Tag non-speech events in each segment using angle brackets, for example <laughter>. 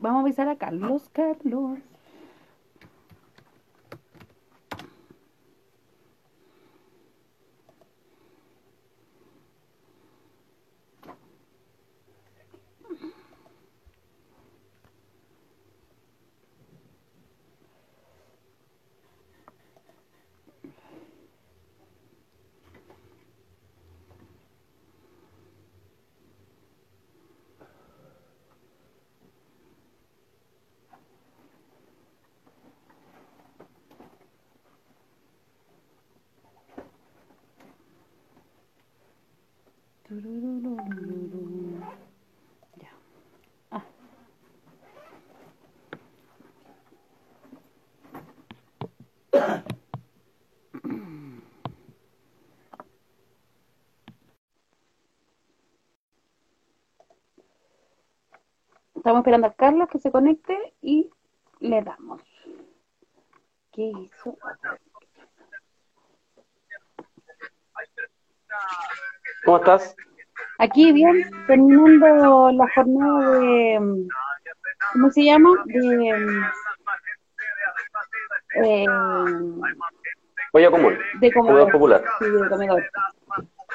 Vamos a avisar a Carlos, Carlos. Ya. Ah. Estamos esperando a Carlos que se conecte y le damos. ¿Qué hizo? ¿Cómo estás? Aquí bien, terminando la jornada de, ¿cómo se llama? De, eh, Olla común. de Comedor popular. Sí, de comedor.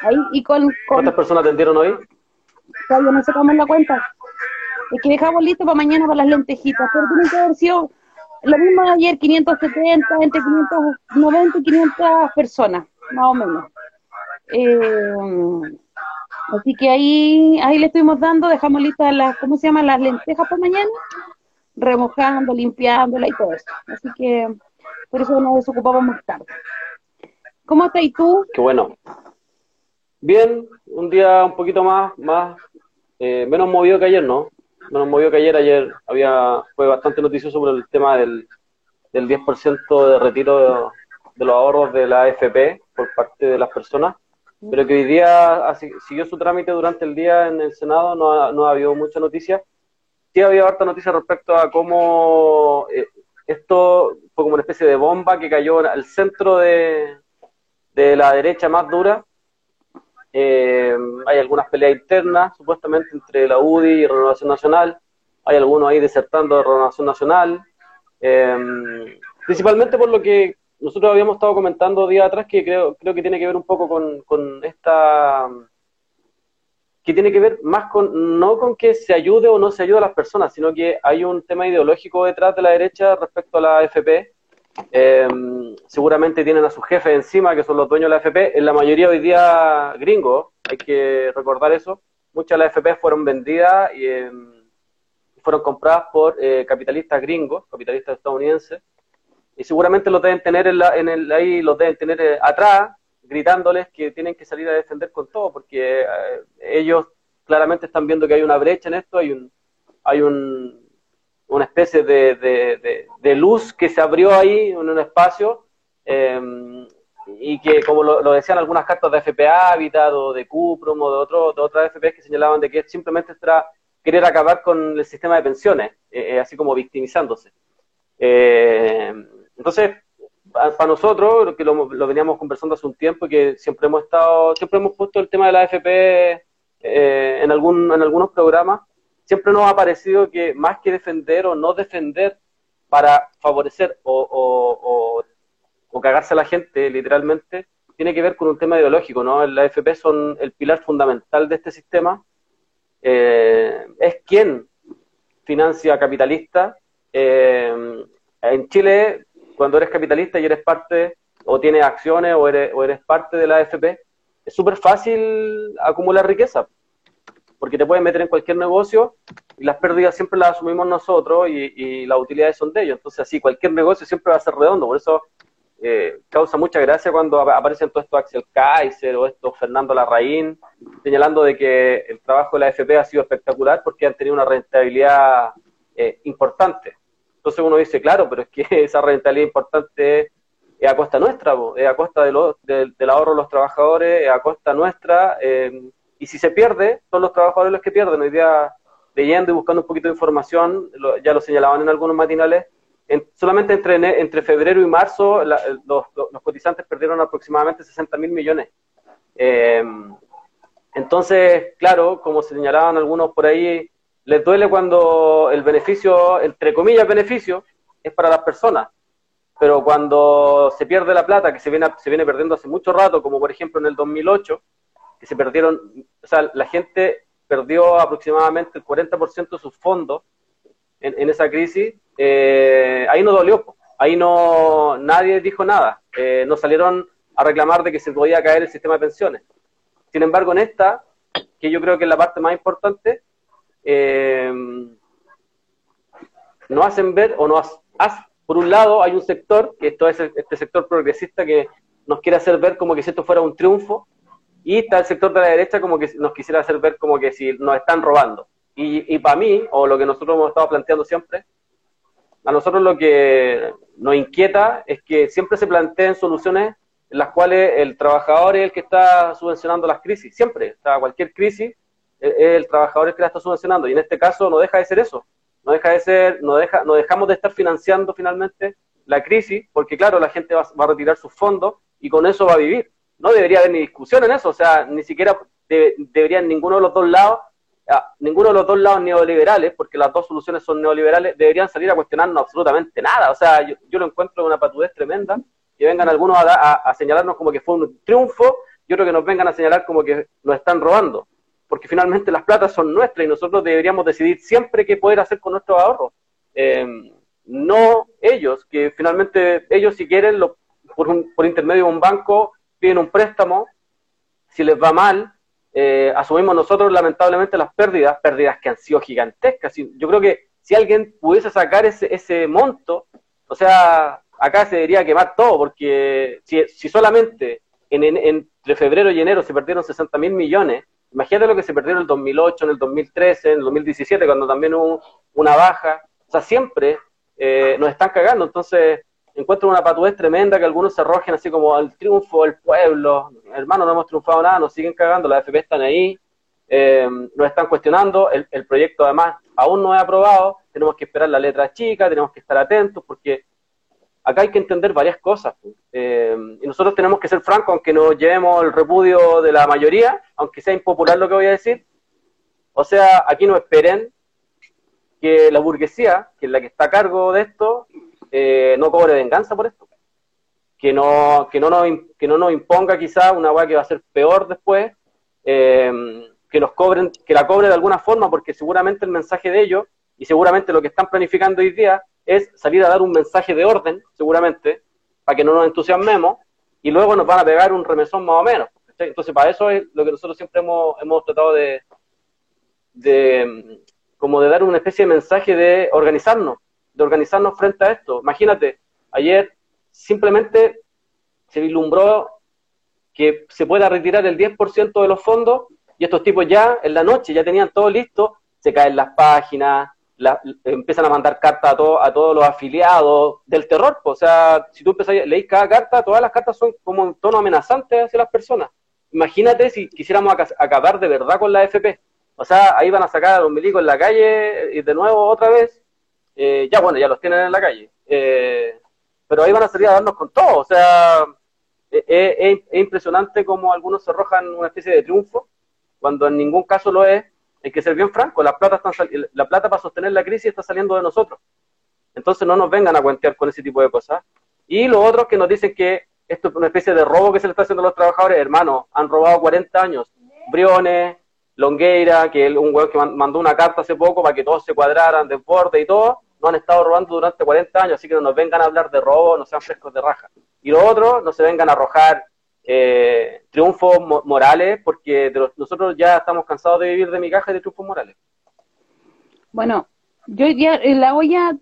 Ahí, y con, con ¿Cuántas personas atendieron hoy? todavía no sacamos la cuenta. Es que dejamos listo para mañana para las lentejitas, pero tiene que haber sido lo mismo de ayer, 570, entre 590 y 500 personas, más o menos. Eh, así que ahí, ahí le estuvimos dando, dejamos listas las, ¿cómo se llaman? Las lentejas para mañana, remojando, limpiándola y todo eso. Así que por eso nos desocupamos más tarde. ¿Cómo estás tú? Qué bueno. Bien, un día un poquito más, más eh, menos movido que ayer, ¿no? Menos movido que ayer. Ayer había fue bastante noticioso sobre el tema del, del 10% de retiro de, de los ahorros de la AFP por parte de las personas, pero que hoy día así- siguió su trámite durante el día en el Senado, no ha, no ha habido mucha noticia. Sí había harta noticia respecto a cómo eh, esto fue como una especie de bomba que cayó al centro de, de la derecha más dura. Eh, hay algunas peleas internas, supuestamente, entre la UDI y Renovación Nacional. Hay algunos ahí desertando de Renovación Nacional. Eh, principalmente por lo que nosotros habíamos estado comentando días atrás, que creo, creo que tiene que ver un poco con, con esta que tiene que ver más con, no con que se ayude o no se ayude a las personas, sino que hay un tema ideológico detrás de la derecha respecto a la AFP. Eh, seguramente tienen a sus jefes encima, que son los dueños de la AFP, en la mayoría hoy día gringos, hay que recordar eso. Muchas de las AFP fueron vendidas y eh, fueron compradas por eh, capitalistas gringos, capitalistas estadounidenses, y seguramente los deben tener en la- en el, ahí, los deben tener eh, atrás, gritándoles que tienen que salir a defender con todo, porque eh, ellos claramente están viendo que hay una brecha en esto, hay un, hay un, una especie de, de- de- luz que se abrió ahí en un espacio, eh, y que como lo, decían algunas cartas de FP Habitat o de Cuprum o de, otro, de otras FPs que señalaban de que simplemente era querer acabar con el sistema de pensiones, eh, eh, así como victimizándose. Eh, entonces, pa- para nosotros, que lo, lo veníamos conversando hace un tiempo, y que siempre hemos estado, siempre hemos puesto el tema de la AFP eh, en, algún, en algunos programas, siempre nos ha parecido que más que defender o no defender para favorecer o, o, o, cagarse a la gente, literalmente, tiene que ver con un tema ideológico, ¿no? La AFP son el pilar fundamental de este sistema, eh, es quien financia capitalista. Eh, en Chile, cuando eres capitalista y eres parte, o tienes acciones, o eres, o eres parte de la AFP, es súper fácil acumular riqueza, porque te puedes meter en cualquier negocio y las pérdidas siempre las asumimos nosotros y, las utilidades son de ellos. Entonces, así, cualquier negocio siempre va a ser redondo. Por eso eh, causa mucha gracia cuando ap- aparecen todos estos Axel Kaiser o estos Fernando Larraín, señalando de que el trabajo de la AFP ha sido espectacular porque han tenido una rentabilidad eh, importante. Entonces uno dice, claro, pero es que <laughs> esa rentabilidad importante es a costa nuestra, es a costa de- del ahorro de los trabajadores, es a costa nuestra, eh, y si se pierde, son los trabajadores los que pierden. Hoy día, leyendo y buscando un poquito de información, ya lo señalaban en algunos matinales, en- solamente entre, entre febrero y marzo los- los cotizantes perdieron aproximadamente 60 mil millones. Eh, Entonces, claro, como señalaban algunos por ahí, les duele cuando el beneficio, entre comillas beneficio, es para las personas. Pero cuando se pierde la plata, que se viene, se viene perdiendo hace mucho rato, como por ejemplo en el 2008, que se perdieron, o sea, la gente perdió aproximadamente el 40% de sus fondos en, esa crisis, eh, ahí no dolió, ahí no nadie dijo nada, eh, no salieron a reclamar de que se podía caer el sistema de pensiones. Sin embargo, en esta, que yo creo que es la parte más importante, eh, no hacen ver o no hacen, por un lado hay un sector, que esto es este sector progresista que nos quiere hacer ver como que si esto fuera un triunfo, y está el sector de la derecha como que nos quisiera hacer ver como que si nos están robando. Y, y para mí, o lo que nosotros hemos estado planteando siempre, a nosotros lo que nos inquieta es que siempre se planteen soluciones en las cuales el trabajador es el que está subvencionando las crisis, siempre, o cualquier crisis es el trabajador el que la está subvencionando, y en este caso no deja de ser eso, no deja de ser, no, deja, no dejamos de estar financiando finalmente la crisis, porque claro, la gente va, a retirar sus fondos y con eso va a vivir. No debería haber ni discusión en eso, o sea, ni siquiera deberían ninguno de los dos lados, ah, ninguno de los dos lados neoliberales, porque las dos soluciones son neoliberales, deberían salir a cuestionarnos absolutamente nada. O sea, yo, yo lo encuentro una patudez tremenda que vengan algunos a, señalarnos como que fue un triunfo y otros que nos vengan a señalar como que nos están robando. Porque finalmente las platas son nuestras y nosotros deberíamos decidir siempre qué poder hacer con nuestros ahorros. Eh, no ellos, que finalmente ellos si quieren, lo, por, por intermedio de un banco, piden un préstamo, si les va mal, eh, asumimos nosotros lamentablemente las pérdidas, pérdidas que han sido gigantescas. Yo creo que si alguien pudiese sacar ese, ese monto, o sea, acá se debería quemar todo, porque si, si solamente en, entre febrero y enero se perdieron 60 mil millones, imagínate lo que se perdió en el 2008, en el 2013, en el 2017, cuando también hubo una baja. O sea, siempre eh, nos están cagando. Entonces, encuentro una patudez tremenda que algunos se arrojen así como al triunfo del pueblo. Hermano, no hemos triunfado nada, nos siguen cagando, las FP están ahí, eh, nos están cuestionando. El, proyecto, además, aún no es aprobado. Tenemos que esperar la letra chica, tenemos que estar atentos, porque acá hay que entender varias cosas. Eh, y nosotros tenemos que ser francos, aunque nos llevemos el repudio de la mayoría, aunque sea impopular lo que voy a decir. O sea, aquí no esperen que la burguesía, que es la que está a cargo de esto, eh, no cobre venganza por esto. Que no, que no, nos, que no nos imponga quizá una hueá que va a ser peor después, eh, que nos cobren, que la cobre de alguna forma, porque seguramente el mensaje de ellos, y seguramente lo que están planificando hoy día, es salir a dar un mensaje de orden, seguramente, para que no nos entusiasmemos, y luego nos van a pegar un remesón más o menos. Entonces, para eso es lo que nosotros siempre hemos, hemos tratado de, de, como de dar una especie de mensaje de organizarnos, de organizarnos frente a esto. Imagínate, ayer simplemente se vislumbró que se pueda retirar el 10% de los fondos y estos tipos ya en la noche ya tenían todo listo, se caen las páginas, empiezan a mandar cartas a, a todos los afiliados del terror. O sea, si tú empezás, leís cada carta, todas las cartas son como un tono amenazante hacia las personas. Imagínate si quisiéramos acabar de verdad con la FP. O sea, ahí van a sacar a los milicos en la calle y de nuevo otra vez. Eh, ya bueno, ya los tienen en la calle. Eh, pero ahí van a salir a darnos con todo. O sea, e, e, es, es impresionante como algunos se arrojan una especie de triunfo, cuando en ningún caso lo es hay que ser bien franco, la plata, la plata para sostener la crisis está saliendo de nosotros. Entonces no nos vengan a cuentear con ese tipo de cosas. Y los otros que nos dicen que esto es una especie de robo que se le está haciendo a los trabajadores, hermano, han robado 40 años. Briones, Longueira, que es un huevo que mandó una carta hace poco para que todos se cuadraran de borde y todo, no han estado robando durante 40 años, así que no nos vengan a hablar de robo, no sean frescos de raja. Y los otros no se vengan a arrojar eh, triunfos morales, porque nosotros ya estamos cansados de vivir de mi caja de triunfos morales. Bueno, yo ya en la olla,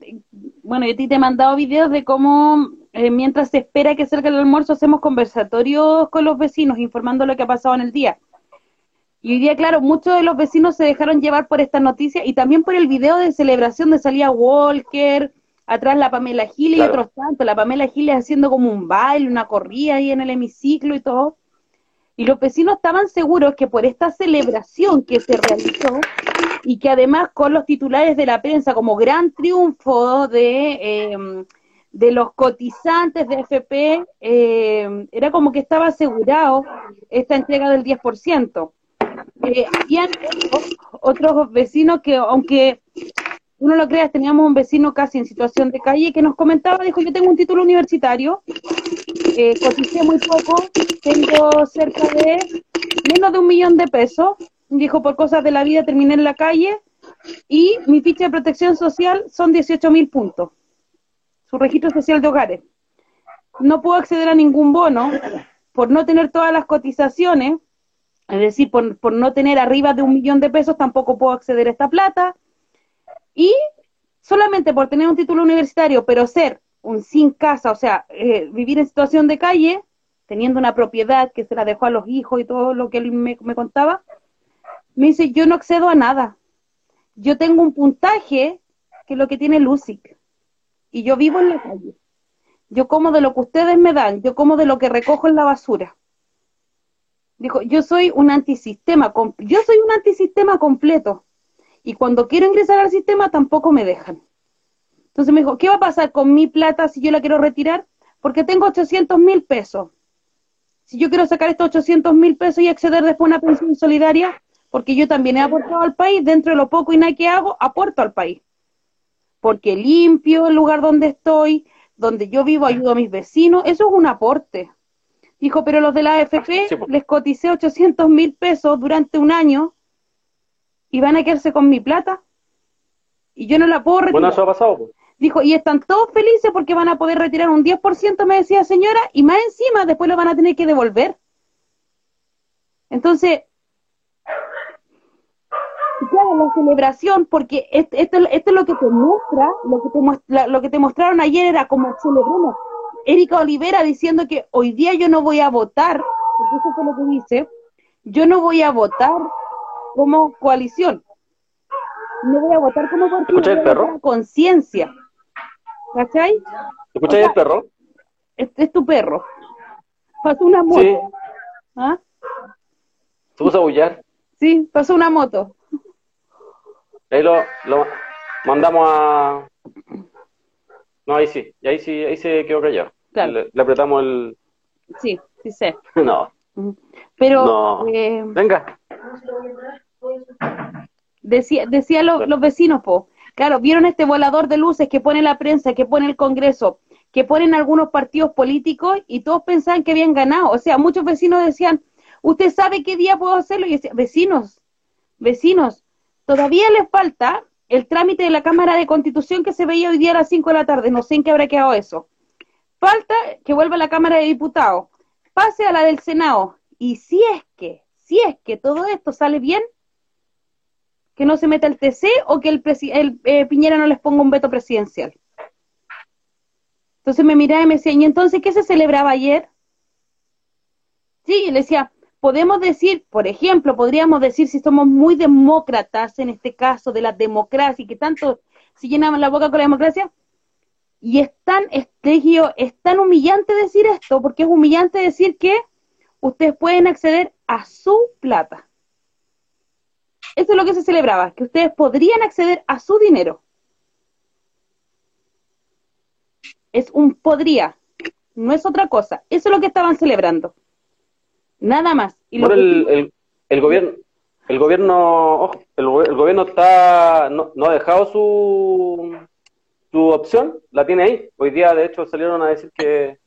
bueno, yo te he mandado videos de cómo eh, mientras se espera que salga el almuerzo hacemos conversatorios con los vecinos informando lo que ha pasado en el día. Y hoy día, claro, muchos de los vecinos se dejaron llevar por esta noticia y también por el video de celebración de salida Walker, atrás la Pamela Giles y otros tantos, la Pamela Giles haciendo como un baile, una corrida ahí en el hemiciclo y todo. Y los vecinos estaban seguros que por esta celebración que se realizó y que además con los titulares de la prensa como gran triunfo de, em, de los cotizantes de FP, em, era como que estaba asegurado esta entrega del 10%. Eh, habían otros vecinos que, aunque uno lo crea, teníamos un vecino casi en situación de calle que nos comentaba, dijo, yo tengo un título universitario, eh, muy poco, tengo cerca de menos de un millón de pesos, dijo, por cosas de la vida terminé en la calle y mi ficha de protección social son 18 mil puntos, su registro social de hogares. No puedo acceder a ningún bono por no tener todas las cotizaciones, es decir, por, no tener arriba de un millón de pesos tampoco puedo acceder a esta plata. Y solamente por tener un título universitario, pero ser un sin casa, o sea, eh, vivir en situación de calle, teniendo una propiedad que se la dejó a los hijos y todo lo que él me, me contaba, me dice, yo no accedo a nada. Yo tengo un puntaje que es lo que tiene Lucic. Y yo vivo en la calle. Yo como de lo que ustedes me dan, yo como de lo que recojo en la basura. Dijo, yo soy un antisistema, yo soy un antisistema completo. Y cuando quiero ingresar al sistema tampoco me dejan. Entonces me dijo, ¿qué va a pasar con mi plata si yo la quiero retirar? Porque tengo 800 mil pesos. Si yo quiero sacar estos 800 mil pesos y acceder después a una pensión solidaria, porque yo también he aportado al país, dentro de lo poco y nada que hago, aporto al país. Porque limpio el lugar donde estoy, donde yo vivo, ayudo a mis vecinos, eso es un aporte. Dijo, pero los de la AFP les coticé 800 mil pesos durante un año y van a quedarse con mi plata y yo no la puedo retirar. Bueno, eso ha pasado. Dijo, y están todos felices porque van a poder retirar un 10%, me decía señora, y más encima después lo van a tener que devolver. Entonces, claro, la celebración, porque esto, esto, es lo que te muestra, lo que te, lo que te mostraron ayer era como celebramos. Erika Olivera diciendo que hoy día yo no voy a votar, porque eso fue lo que dice, yo no voy a votar como coalición, no voy a votar como partido, ¿Escucháis el perro? conciencia. ¿Cachai? ¿Escucháis el perro? Este es tu perro. Pasó una moto. Sí. ¿Ah? ¿Se puso a bullar? Sí, pasó una moto. Ahí lo, lo mandamos a... No, ahí sí, ahí sí, ahí se quedó callado. Claro. Le, le apretamos el... Sí, sí sé. <laughs> No, Pero no. eh, Venga. decía, decía lo- los vecinos, po. Claro, vieron este volador de luces que pone la prensa, que pone el Congreso, que ponen algunos partidos políticos y todos pensaban que habían ganado. O sea, muchos vecinos decían, ¿usted sabe qué día puedo hacerlo? Y yo decía, vecinos, vecinos, todavía les falta el trámite de la Cámara de Constitución que se veía hoy día a las 5 de la tarde. No sé en qué habrá quedado eso. Falta que vuelva a la Cámara de Diputados, pase a la del Senado. Y si es que, si es que todo esto sale bien, que no se meta el TC o que el, el eh, Piñera no les ponga un veto presidencial. Entonces me miraba y me decía, ¿y entonces qué se celebraba ayer? Sí, le decía, podemos decir, por ejemplo, podríamos decir si somos muy demócratas en este caso de la democracia y que tanto se llenaban la boca con la democracia, y es tan, es, es tan humillante decir esto, porque es humillante decir que ustedes pueden acceder a su plata. Eso es lo que se celebraba, que ustedes podrían acceder a su dinero. Es un podría, no es otra cosa. Eso es lo que estaban celebrando. Nada más. Y lo que- el, el, gobierno, el gobierno, ojo, el, el gobierno está, no, no ha dejado su, su opción, la tiene ahí. Hoy día, de hecho, salieron a decir que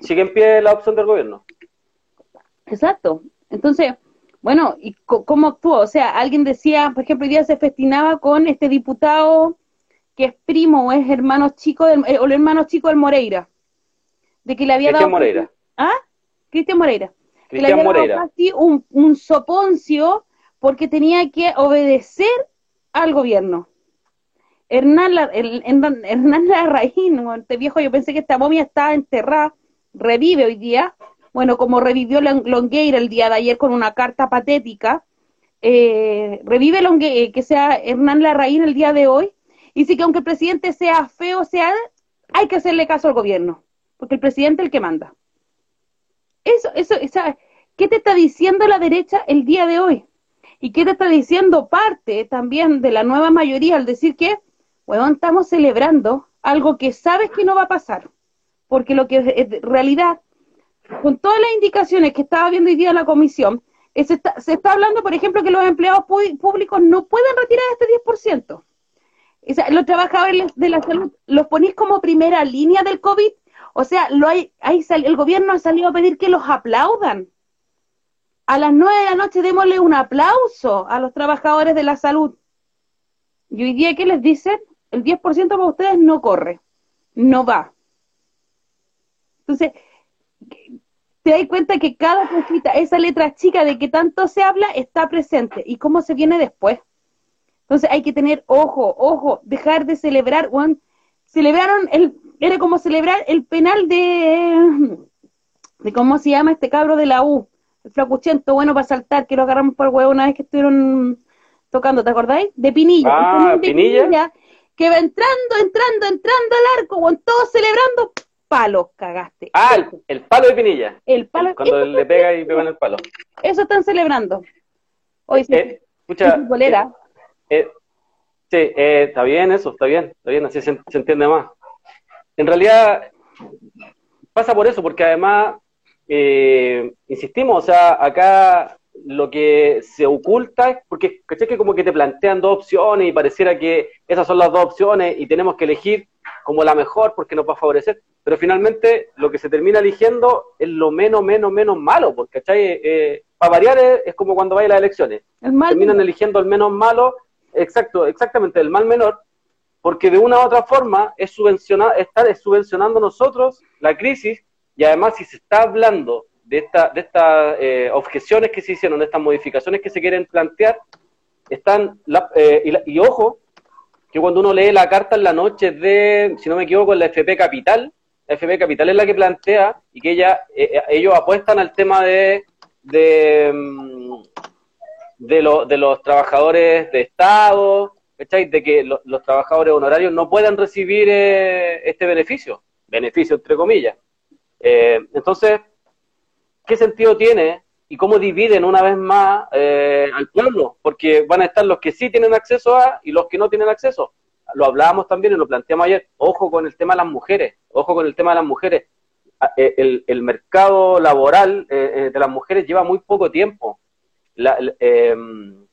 sigue en pie la opción del gobierno. Exacto. Entonces, bueno, ¿y cómo actuó? O sea, alguien decía, por ejemplo, hoy día se festinaba con este diputado que es primo o es hermano chico del, eh, o el hermano chico del Moreira. De que le había Cristian dado... Moreira. ¿Ah? Cristian Moreira. que le Cristian había dado casi un, un soponcio porque tenía que obedecer al gobierno. Hernán, el- Hernán, Larraín, este viejo, yo pensé que esta momia estaba enterrada, revive hoy día, bueno, como revivió Lon- Longueira el día de ayer con una carta patética, eh, revive Longue- eh, que sea Hernán Larraín el día de hoy, y sí que aunque el presidente sea feo, sea, hay que hacerle caso al gobierno, porque el presidente es el que manda. Eso, eso, ¿qué te está diciendo la derecha el día de hoy? ¿Y qué te está diciendo parte también de la nueva mayoría al decir que, bueno, estamos celebrando algo que sabes que no va a pasar? Porque lo que en realidad, con todas las indicaciones que estaba viendo hoy día la comisión, Se está, se está hablando, por ejemplo, que los empleados públicos no pueden retirar este 10%. O los trabajadores de la salud los ponís como primera línea del COVID. O sea, el gobierno ha salido a pedir que los aplaudan. A las nueve de la noche démosle un aplauso a los trabajadores de la salud. Y hoy día, ¿qué les dicen? El 10% para ustedes no corre, no va. Entonces, te das cuenta que cada cosita, esa letra chica de que tanto se habla, está presente. ¿Y cómo se viene después? Entonces hay que tener ojo, ojo, dejar de celebrar, Juan. Celebraron, el, era como celebrar el penal de, de cómo se llama este cabro de la U, el flacuchento, bueno para saltar, que lo agarramos por huevo una vez que estuvieron tocando, ¿te acordáis? De Pinilla. Ah, de Pinilla. Que va entrando, entrando, entrando al arco, con todos celebrando, palos cagaste. Ah, el, palo de Pinilla. El palo. cuando le pega y pega en el palo. Eso están celebrando. Hoy sí. Eh, escucha, <laughs> eh, sí, eh, está bien eso, está bien, está bien, así se, entiende más. En realidad, pasa por eso, porque además, eh, insistimos, o sea, acá lo que se oculta es porque, ¿caché? Que como que te plantean dos opciones y pareciera que esas son las dos opciones y tenemos que elegir como la mejor porque nos va a favorecer, pero finalmente lo que se termina eligiendo es lo menos, menos, menos malo, porque, ¿cachai? Eh, para variar es, como cuando vais a las elecciones, terminan eligiendo el menos malo Exacto, exactamente, el mal menor, porque de una u otra forma es subvencionar, estar subvencionando nosotros la crisis y además si se está hablando de, esta, de estas eh, objeciones que se hicieron, de estas modificaciones que se quieren plantear, están, eh, y, ojo, que cuando uno lee la carta en la noche de, si no me equivoco, la FP Capital, la FP Capital es la que plantea y que ella, eh, ellos apuestan al tema de, de, mm, de, de los trabajadores de Estado, De que los trabajadores honorarios no puedan recibir eh, este beneficio, beneficio entre comillas. Eh, entonces, ¿qué sentido tiene y cómo dividen una vez más eh, al pueblo? Porque van a estar los que sí tienen acceso a y los que no tienen acceso. Lo hablábamos también y lo planteamos ayer. Ojo con el tema de las mujeres, ojo con el tema de las mujeres. El, el mercado laboral de las mujeres lleva muy poco tiempo Em,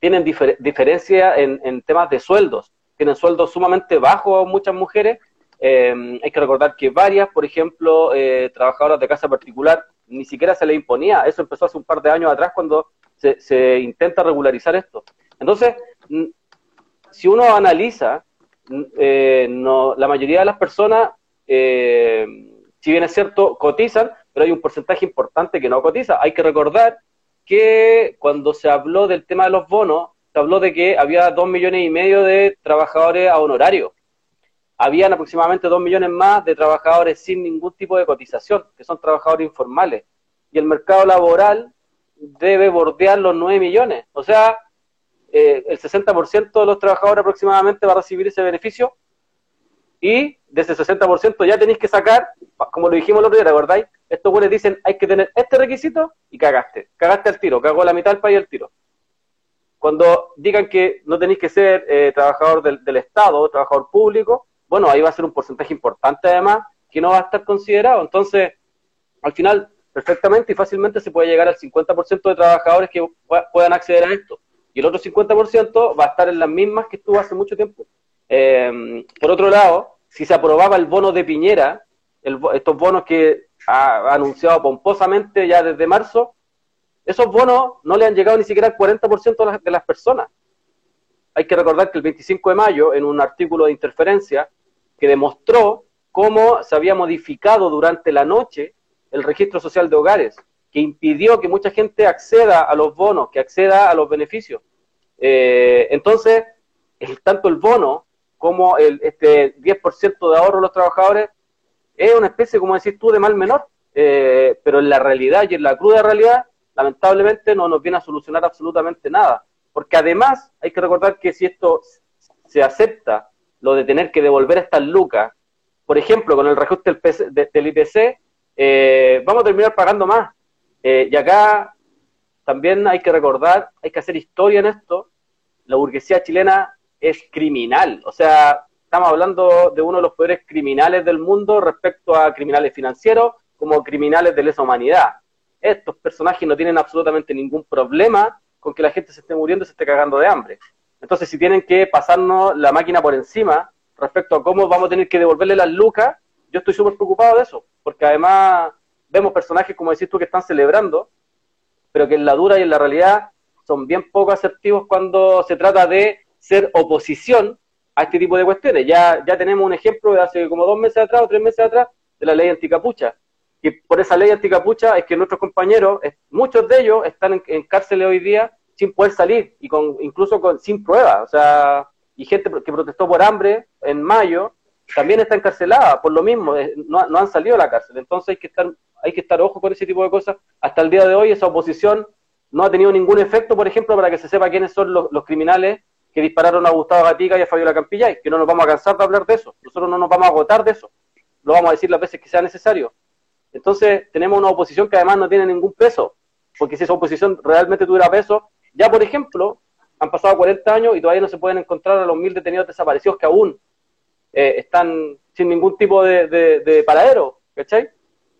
tienen diferencia en, temas de sueldos. Tienen sueldos sumamente bajos muchas mujeres. Em, hay que recordar que varias, por ejemplo, eh, trabajadoras de casa particular, ni siquiera se les imponía. Eso empezó hace un par de años atrás cuando se, intenta regularizar esto. Entonces, si uno analiza, eh, no, la mayoría de las personas, eh, si bien es cierto, cotizan, pero hay un porcentaje importante que no cotiza. Hay que recordar que cuando se habló del tema de los bonos, se habló de que había dos millones y medio de trabajadores a honorario. Habían aproximadamente dos millones más de trabajadores sin ningún tipo de cotización, que son trabajadores informales. Y el mercado laboral debe bordear los nueve millones. O sea, eh, el 60% de los trabajadores aproximadamente va a recibir ese beneficio. Y de ese 60% ya tenéis que sacar, como lo dijimos el otro día, ¿recordáis? estos güeyes dicen hay que tener este requisito y cagaste. Cagaste al tiro, cagó la mitad del país al tiro. Cuando digan que no tenéis que ser eh, trabajador del, del Estado, trabajador público, bueno, ahí va a ser un porcentaje importante además que no va a estar considerado. Entonces, al final, perfectamente y fácilmente se puede llegar al 50% de trabajadores que puedan acceder a esto. Y el otro 50% va a estar en las mismas que estuvo hace mucho tiempo. Eh, por otro lado, si se aprobaba el bono de Piñera, estos bonos que ha anunciado pomposamente ya desde marzo, esos bonos no le han llegado ni siquiera al 40% de las, de las personas. Hay que recordar que el 25 de mayo, en un artículo de interferencia que demostró cómo se había modificado durante la noche el registro social de hogares, que impidió que mucha gente acceda a los bonos, que acceda a los beneficios. Eh, entonces, tanto el bono como el, este 10% de ahorro de los trabajadores es una especie, como decís tú, de mal menor, eh, pero en la realidad y en la cruda realidad, lamentablemente no nos viene a solucionar absolutamente nada. Porque además hay que recordar que si esto se acepta, lo de tener que devolver estas lucas, por ejemplo, con el reajuste del, IPC, eh, vamos a terminar pagando más. Eh, y acá también hay que recordar, hay que hacer historia en esto, la burguesía chilena es criminal, o sea, estamos hablando de uno de los poderes criminales del mundo respecto a criminales financieros como criminales de lesa humanidad. estos personajes no tienen absolutamente ningún problema con que la gente se esté muriendo y se esté cagando de hambre. Entonces, si tienen que pasarnos la máquina por encima respecto a cómo vamos a tener que devolverle las lucas, yo estoy súper preocupado de eso, porque además vemos personajes, como decís tú, que están celebrando, pero que en la dura y en la realidad son bien poco asertivos cuando se trata de ser oposición a este tipo de cuestiones. Ya, ya tenemos un ejemplo de hace como dos meses atrás o tres meses atrás de la ley anticapucha. Y por esa ley anticapucha es que nuestros compañeros, muchos de ellos están en, en cárceles hoy día sin poder salir y con incluso con, sin pruebas. O sea, y gente que protestó por hambre en mayo también está encarcelada por lo mismo, no, no, han salido de la cárcel. Entonces hay que estar hay que estar ojo con ese tipo de cosas. Hasta el día de hoy esa oposición no ha tenido ningún efecto, por ejemplo, para que se sepa quiénes son los, criminales que dispararon a Gustavo Gatica y a Fabiola Campillay, que no nos vamos a cansar de hablar de eso. Nosotros no nos vamos a agotar de eso. Lo vamos a decir las veces que sea necesario. Entonces, tenemos una oposición que además no tiene ningún peso, porque si esa oposición realmente tuviera peso, ya, por ejemplo, han pasado 40 años y todavía no se pueden encontrar a los mil detenidos desaparecidos que aún eh, están sin ningún tipo de, de, paradero, ¿cachai?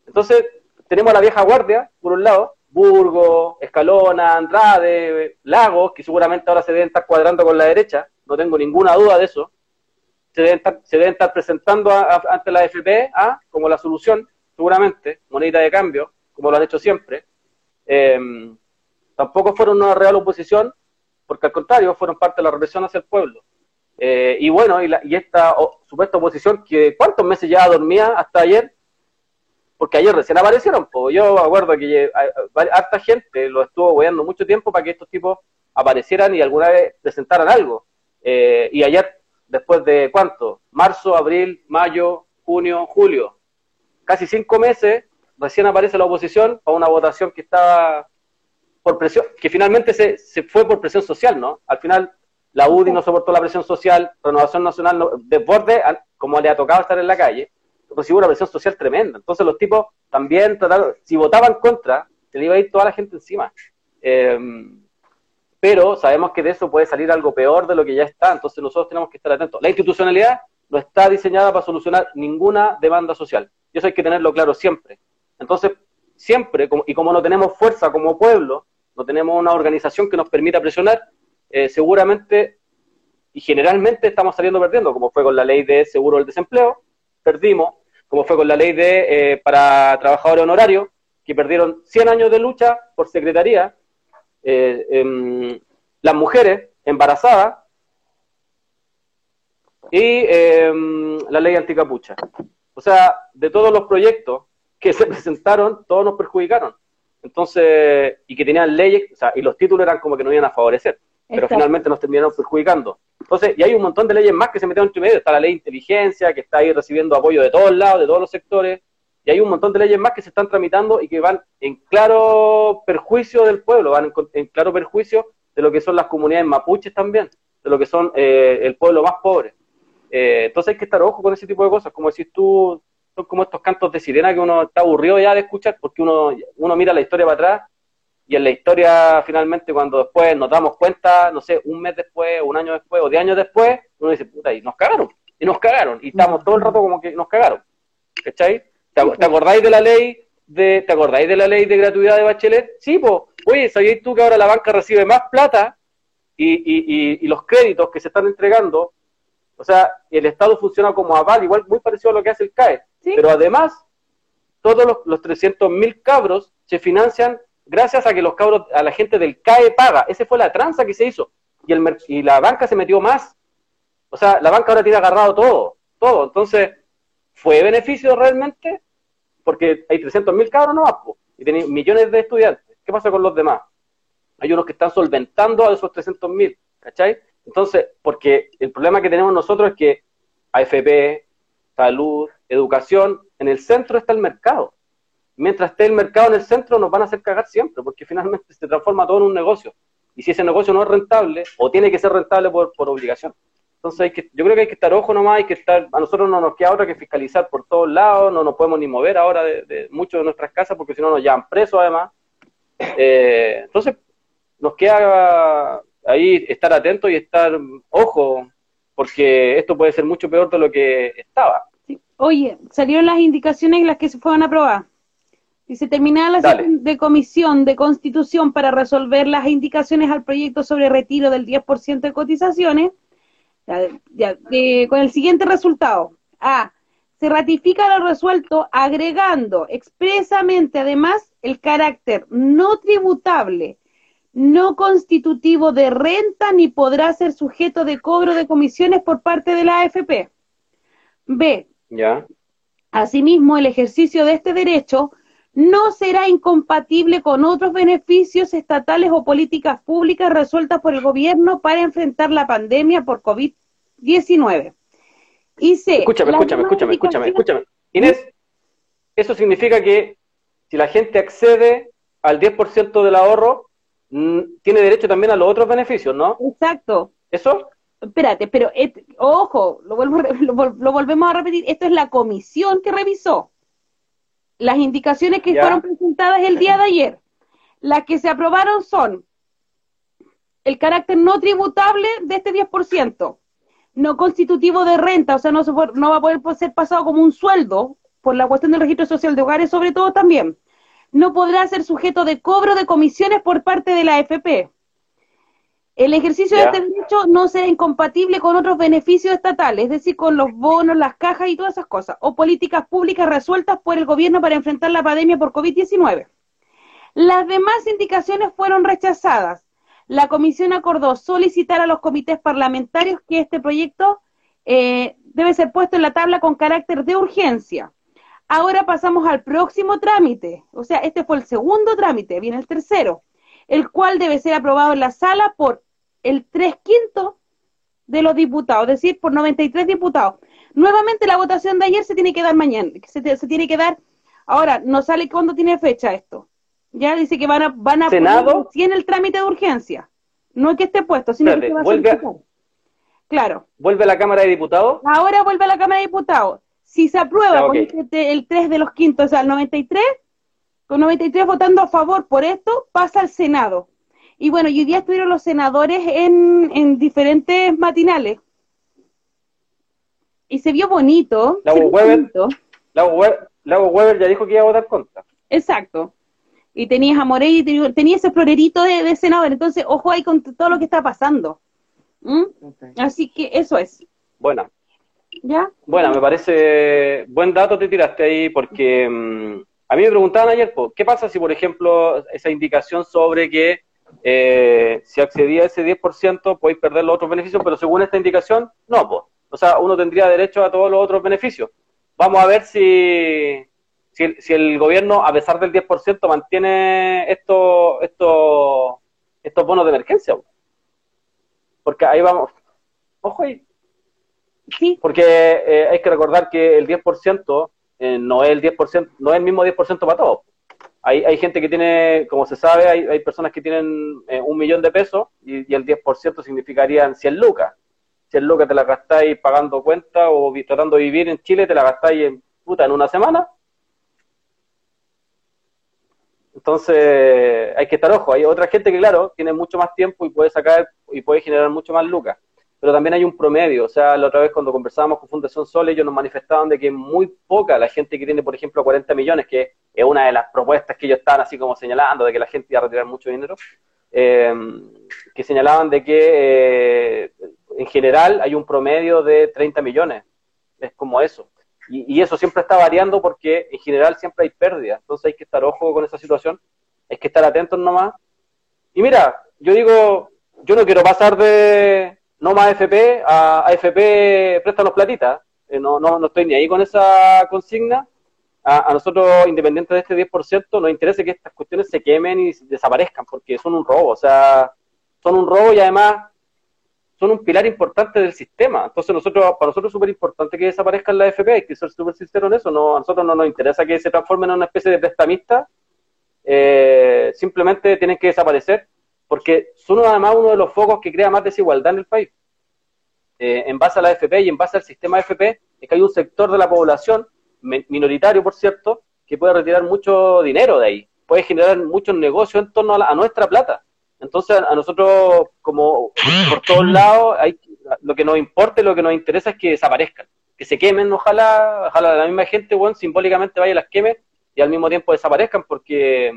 Entonces, tenemos a la vieja guardia, por un lado, Burgo, Escalona, Andrade, Lagos, que seguramente ahora se deben estar cuadrando con la derecha, no tengo ninguna duda de eso, se deben estar, se deben estar presentando ante la FP como la solución, seguramente, moneda de cambio, como lo han hecho siempre. Eh, tampoco fueron una real oposición, porque al contrario, fueron parte de la represión hacia el pueblo. Eh, y bueno, y, y esta supuesta oposición, que ¿cuántos meses ya dormía hasta ayer? Porque ayer recién aparecieron, pues yo acuerdo que harta gente lo estuvo hueando mucho tiempo para que estos tipos aparecieran y alguna vez presentaran algo. Eh, y ayer, después de cuánto? Marzo, abril, mayo, junio, julio. Casi cinco meses, recién aparece la oposición para una votación que estaba por presión, que finalmente se, se fue por presión social, ¿no? Al final la UDI no soportó la presión social, Renovación Nacional no, desborde, como le ha tocado estar en la calle, recibió una presión social tremenda. Entonces los tipos también trataron, si votaban contra, se le iba a ir toda la gente encima. Eh, pero sabemos que de eso puede salir algo peor de lo que ya está, entonces nosotros tenemos que estar atentos. La institucionalidad no está diseñada para solucionar ninguna demanda social, y eso hay que tenerlo claro siempre. Entonces, siempre, y como no tenemos fuerza como pueblo, no tenemos una organización que nos permita presionar, eh, seguramente y generalmente estamos saliendo perdiendo, como fue con la ley de seguro del desempleo, perdimos, como fue con la ley de eh, para trabajadores honorarios, que perdieron 100 años de lucha por secretaría, eh, em, las mujeres embarazadas y em, la ley anticapucha. O sea, de todos los proyectos que se <laughs> presentaron, todos nos perjudicaron. Entonces, y que tenían leyes, o sea, y los títulos eran como que no iban a favorecer, pero finalmente nos terminaron perjudicando. Entonces, y hay un montón de leyes más que se metieron entre medio, está la ley de inteligencia, que está ahí recibiendo apoyo de todos lados, de todos los sectores, y hay un montón de leyes más que se están tramitando y que van en claro perjuicio del pueblo, van en, claro perjuicio de lo que son las comunidades mapuches también, de lo que son eh, el pueblo más pobre. Eh, entonces hay que estar ojo con ese tipo de cosas, como decís tú, son como estos cantos de sirena que uno está aburrido ya de escuchar porque uno, uno mira la historia para atrás y en la historia finalmente cuando después nos damos cuenta, no sé, un mes después, un año después o diez años después, uno dice, puta, y nos cagaron, y nos cagaron, y estamos todo el rato como que nos cagaron. ¿Cachai? ¿Te, acordáis de la ley de, ¿te acordáis de la ley de gratuidad de Bachelet? Sí, pues, oye, ¿sabías tú que ahora la banca recibe más plata y, y, y los créditos que se están entregando o sea, el Estado funciona como aval, igual muy parecido a lo que hace el CAE. Pero además, todos los, los 300.000 cabros se financian gracias a que los cabros, a la gente del CAE paga. Esa fue la tranza que se hizo. Y, el, y la banca se metió más. O sea, la banca ahora tiene agarrado todo, todo. Entonces, ¿fue beneficio realmente? Porque hay 300.000 cabros no y tienen millones de estudiantes. ¿Qué pasa con los demás? Hay unos que están solventando a esos 300.000, ¿cachai? Entonces, porque el problema que tenemos nosotros es que AFP, salud, educación, en el centro está el mercado. Mientras esté el mercado en el centro, nos van a hacer cagar siempre, porque <laughs> finalmente se transforma todo en un negocio. Y si ese negocio no es rentable, o tiene que ser rentable por, obligación. Entonces, hay que, yo creo que hay que estar ojo nomás, hay que estar, a nosotros no nos queda otra que fiscalizar por todos lados, no nos podemos ni mover ahora de, de muchas de nuestras casas, porque si no nos llevan presos además. Eh, entonces, nos queda ahí estar atento y estar ojo, porque esto puede ser mucho peor de lo que estaba. Oye, salieron las indicaciones en las que se fueron a aprobar. Dice, terminar la sesión de comisión de constitución para resolver las indicaciones al proyecto sobre retiro del 10% de cotizaciones, con el siguiente resultado. A. Se ratifica lo resuelto agregando expresamente además el carácter no tributable, no constitutivo de renta ni podrá ser sujeto de cobro de comisiones por parte de la AFP. B. Ya. Asimismo, el ejercicio de este derecho no será incompatible con otros beneficios estatales o políticas públicas resueltas por el gobierno para enfrentar la pandemia por COVID-19. Y C. Escúchame, escúchame, escúchame, escúchame, escúchame. Inés, eso significa que si la gente accede al 10% del ahorro, mm, tiene derecho también a los otros beneficios, ¿no? Exacto. ¿Eso? Espérate, pero ojo, lo, <laughs> lo, volvemos a repetir, esto es la comisión que revisó las indicaciones que fueron presentadas el día de ayer. Las que se aprobaron son el carácter no tributable de este 10%, no constitutivo de renta, o sea, no, no va a poder ser pasado como un sueldo por la cuestión del registro social de hogares, sobre todo también. No podrá ser sujeto de cobro de comisiones por parte de la AFP. El ejercicio de este derecho no será incompatible con otros beneficios estatales, es decir, con los bonos, las cajas y todas esas cosas, o políticas públicas resueltas por el gobierno para enfrentar la pandemia por COVID-19. Las demás indicaciones fueron rechazadas. La comisión acordó solicitar a los comités parlamentarios que este proyecto eh, debe ser puesto en la tabla con carácter de urgencia. Ahora pasamos al próximo trámite, o sea, este fue el segundo trámite, viene el tercero, el cual debe ser aprobado en la sala por el tres quintos de los diputados, es decir, por 93 diputados. Nuevamente la votación de ayer se tiene que dar mañana, se, se tiene que dar, ahora, no sale cuándo tiene fecha esto. Ya dice que van a, van a Senado, poner el trámite de urgencia. No es que esté puesto, sino que va vuelve a Claro. ¿Vuelve a la Cámara de Diputados? Ahora vuelve a la Cámara de Diputados. Si se aprueba con este, el 3 de los quintos, o sea, el 93, con 93 votando a favor por esto, pasa al Senado. Y bueno, y hoy día estuvieron los senadores en, en diferentes matinales. Y se vio bonito. Lago Weber, Weber, ya dijo que iba a votar contra. Exacto. Y tenías a Morey, tenía ese florerito de, senador. Entonces, ojo ahí con todo lo que está pasando. ¿Mm? Así que eso es. Bueno. ¿Ya? Bueno, me parece buen dato te tiraste ahí porque mm, a mí me preguntaban ayer, ¿qué pasa si, por ejemplo, esa indicación sobre que eh, si accedía a ese 10%, podéis perder los otros beneficios, pero según esta indicación, no, pues. O sea, uno tendría derecho a todos los otros beneficios. Vamos a ver si, si, el gobierno, a pesar del 10%, mantiene estos esto, estos bonos de emergencia. Porque ahí vamos. Ojo ahí. Sí. Porque eh, hay que recordar que el 10% eh, no es el 10%, no es el mismo 10% para todos. Hay, hay gente que tiene, como se sabe, hay, hay personas que tienen eh, un millón de pesos y, el 10% significarían 100 lucas. 100 lucas te la gastáis pagando cuenta o tratando de vivir en Chile, te la gastáis en, puta, en una semana. Entonces hay que estar ojo. Hay otra gente que, claro, tiene mucho más tiempo y puede sacar y puede generar mucho más lucas pero también hay un promedio. O sea, la otra vez cuando conversábamos con Fundación Sol, ellos nos manifestaban de que muy poca la gente que tiene, por ejemplo, 40 millones, que es una de las propuestas que ellos estaban así como señalando, de que la gente iba a retirar mucho dinero, eh, que señalaban de que eh, en general hay un promedio de 30 millones. Es como eso. Y, y, eso siempre está variando porque en general siempre hay pérdidas. Entonces hay que estar ojo con esa situación. Hay que estar atentos nomás. Y mira, yo digo, yo no quiero pasar de, no más AFP, a AFP préstanos platita. Eh, no, no, no estoy ni ahí con esa consigna. A, nosotros, independientes de este 10%, nos interesa que estas cuestiones se quemen y desaparezcan, porque son un robo. O sea, son un robo y además son un pilar importante del sistema. Entonces, nosotros para nosotros es súper importante que desaparezcan las AFP, hay que ser súper sinceros en eso. No, a nosotros no nos interesa que se transformen en una especie de prestamista. Eh, simplemente tienen que desaparecer porque son además uno de los focos que crea más desigualdad en el país. Eh, en base a la AFP y en base al sistema AFP, es que hay un sector de la población, minoritario por cierto, que puede retirar mucho dinero de ahí, puede generar muchos negocios en torno a, nuestra plata. Entonces, a nosotros, como por todos lados, hay, lo que nos importa y lo que nos interesa es que desaparezcan, que se quemen, ojalá, ojalá la misma gente, bueno, simbólicamente vaya y las queme, y al mismo tiempo desaparezcan porque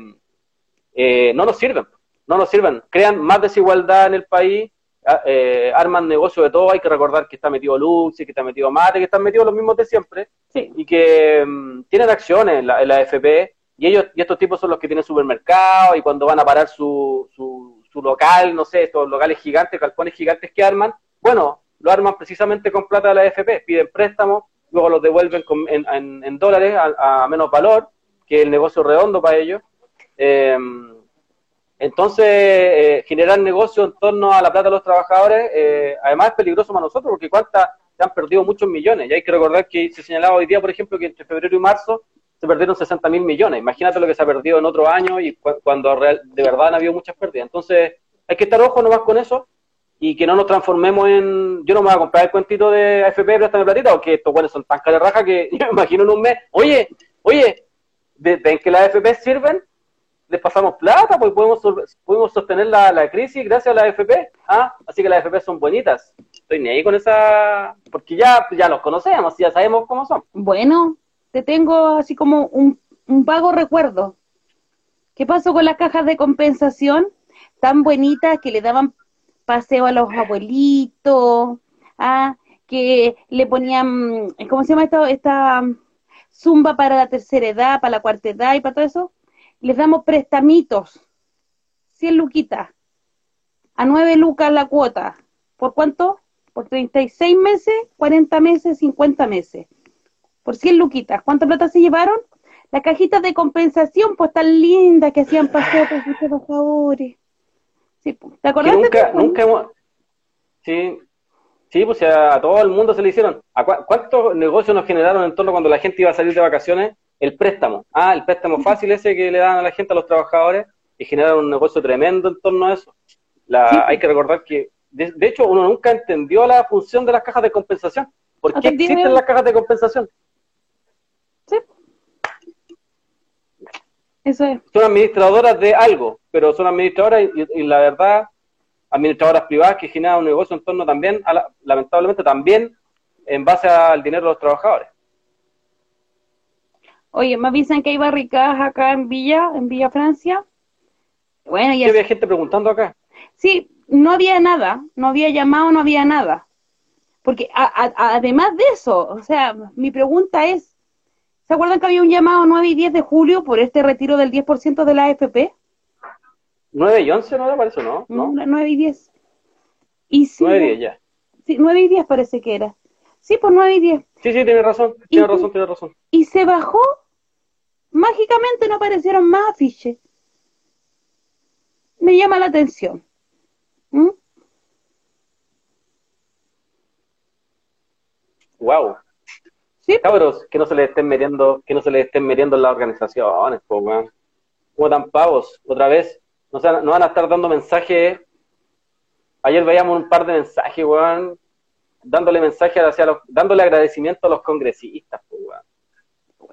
eh, no nos sirven, no nos sirven, crean más desigualdad en el país, ah, eh, arman negocio de todo, hay que recordar que está metido Luxi, que está metido Mate, que están metidos los mismos de siempre, y que mm, tienen acciones en la, AFP, y ellos y estos tipos son los que tienen supermercados, y cuando van a parar su, su, su local, no sé, estos locales gigantes, calpones gigantes que arman, bueno, lo arman precisamente con plata de la AFP, piden préstamos, luego los devuelven en, dólares a, menos valor, que el negocio redondo para ellos. Em, entonces, eh, generar negocio en torno a la plata de los trabajadores, eh, además es peligroso para nosotros, porque cuántas se han perdido muchos millones. Y hay que recordar que se señalaba hoy día, por ejemplo, que entre febrero y marzo se perdieron 60 mil millones. Imagínate lo que se ha perdido en otro año y cuando de verdad han habido muchas pérdidas. Entonces, hay que estar ojo nomás con eso y que no nos transformemos en. Yo no me voy a comprar el cuentito de AFP, préstame platita, porque estos buenos son tan raja que <laughs> yo me imagino en un mes. Oye, oye, ¿ven que las AFP sirven? Les pasamos plata, pues podemos, podemos sostener la, la crisis gracias a la AFP. ¿ah? Así que las AFP son bonitas. Estoy ni ahí con esa. Porque ya, ya los conocemos, ya sabemos cómo son. Bueno, te tengo así como un, un vago recuerdo. ¿Qué pasó con las cajas de compensación? Tan bonitas que le daban paseo a los abuelitos, ¿ah? que le ponían, ¿cómo se llama esto? Esta zumba para la tercera edad, para la cuarta edad y para todo eso. Les damos prestamitos, 100 luquitas, a 9 lucas la cuota. ¿Por cuánto? Por 36 meses, 40 meses, 50 meses. Por 100 luquitas. ¿Cuánta plata se llevaron? Las cajitas de compensación, pues tan lindas que hacían paseo <laughs> por sus trabajadores. Sí, ¿te acordás? nunca, nunca hemos... Sí, sí, pues a, todo el mundo se le hicieron. ¿Cuántos negocios nos generaron en torno cuando la gente iba a salir de vacaciones? El préstamo. Ah, el préstamo fácil ese que le dan a la gente, a los trabajadores, y generaron un negocio tremendo en torno a eso. La, hay que recordar que, de, hecho, uno nunca entendió la función de las cajas de compensación. ¿Por qué existen las cajas de compensación? Sí. Eso es. Son administradoras de algo, pero son administradoras y, la verdad, administradoras privadas que generan un negocio en torno también, a lamentablemente también en base al dinero de los trabajadores. Oye, me avisan que hay barricadas acá en Villa, en Villa Francia. Bueno, ya. había gente preguntando acá. Sí, no había nada, no había llamado, no había nada. Porque además de eso, o sea, mi pregunta es, ¿Se acuerdan que había un llamado 9 y 10 de julio por este retiro del 10% de la AFP? 9 y 11 no me parece, ¿no? ¿no? 9 y 10. Y 9 y 10 ya. Sí, 9 y 10 parece que era. Sí, pues 9 y 10. Sí, sí, tiene razón, tiene razón, tiene razón. Y se bajó, mágicamente no aparecieron más afiches. Me llama la atención. ¿Mm? Wow. Cabros, que no se les estén metiendo, que no se les estén metiendo en las organizaciones, po, weón. Como tan pavos, otra vez. No, no van a estar dando mensajes. Ayer veíamos un par de mensajes, weón, dándole mensajes hacia los, dándole agradecimiento a los congresistas, po,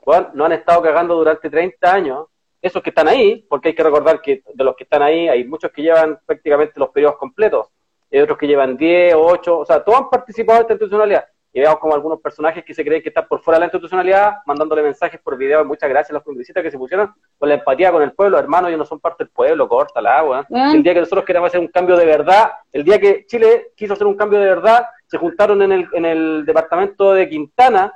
weón. No han estado cagando durante 30 años. Esos que están ahí, porque hay que recordar que de los que están ahí hay muchos que llevan prácticamente los periodos completos, hay otros que llevan 10 o 8, o sea, todos han participado en esta institucionalidad y veamos como algunos personajes que se creen que están por fuera de la institucionalidad, mandándole mensajes por video, muchas gracias a los congresistas que se pusieron con la empatía con el pueblo, hermano, ellos no son parte del pueblo, córtala, weón. El día que nosotros queremos hacer un cambio de verdad, el día que Chile quiso hacer un cambio de verdad, se juntaron en el, en el departamento de Quintana,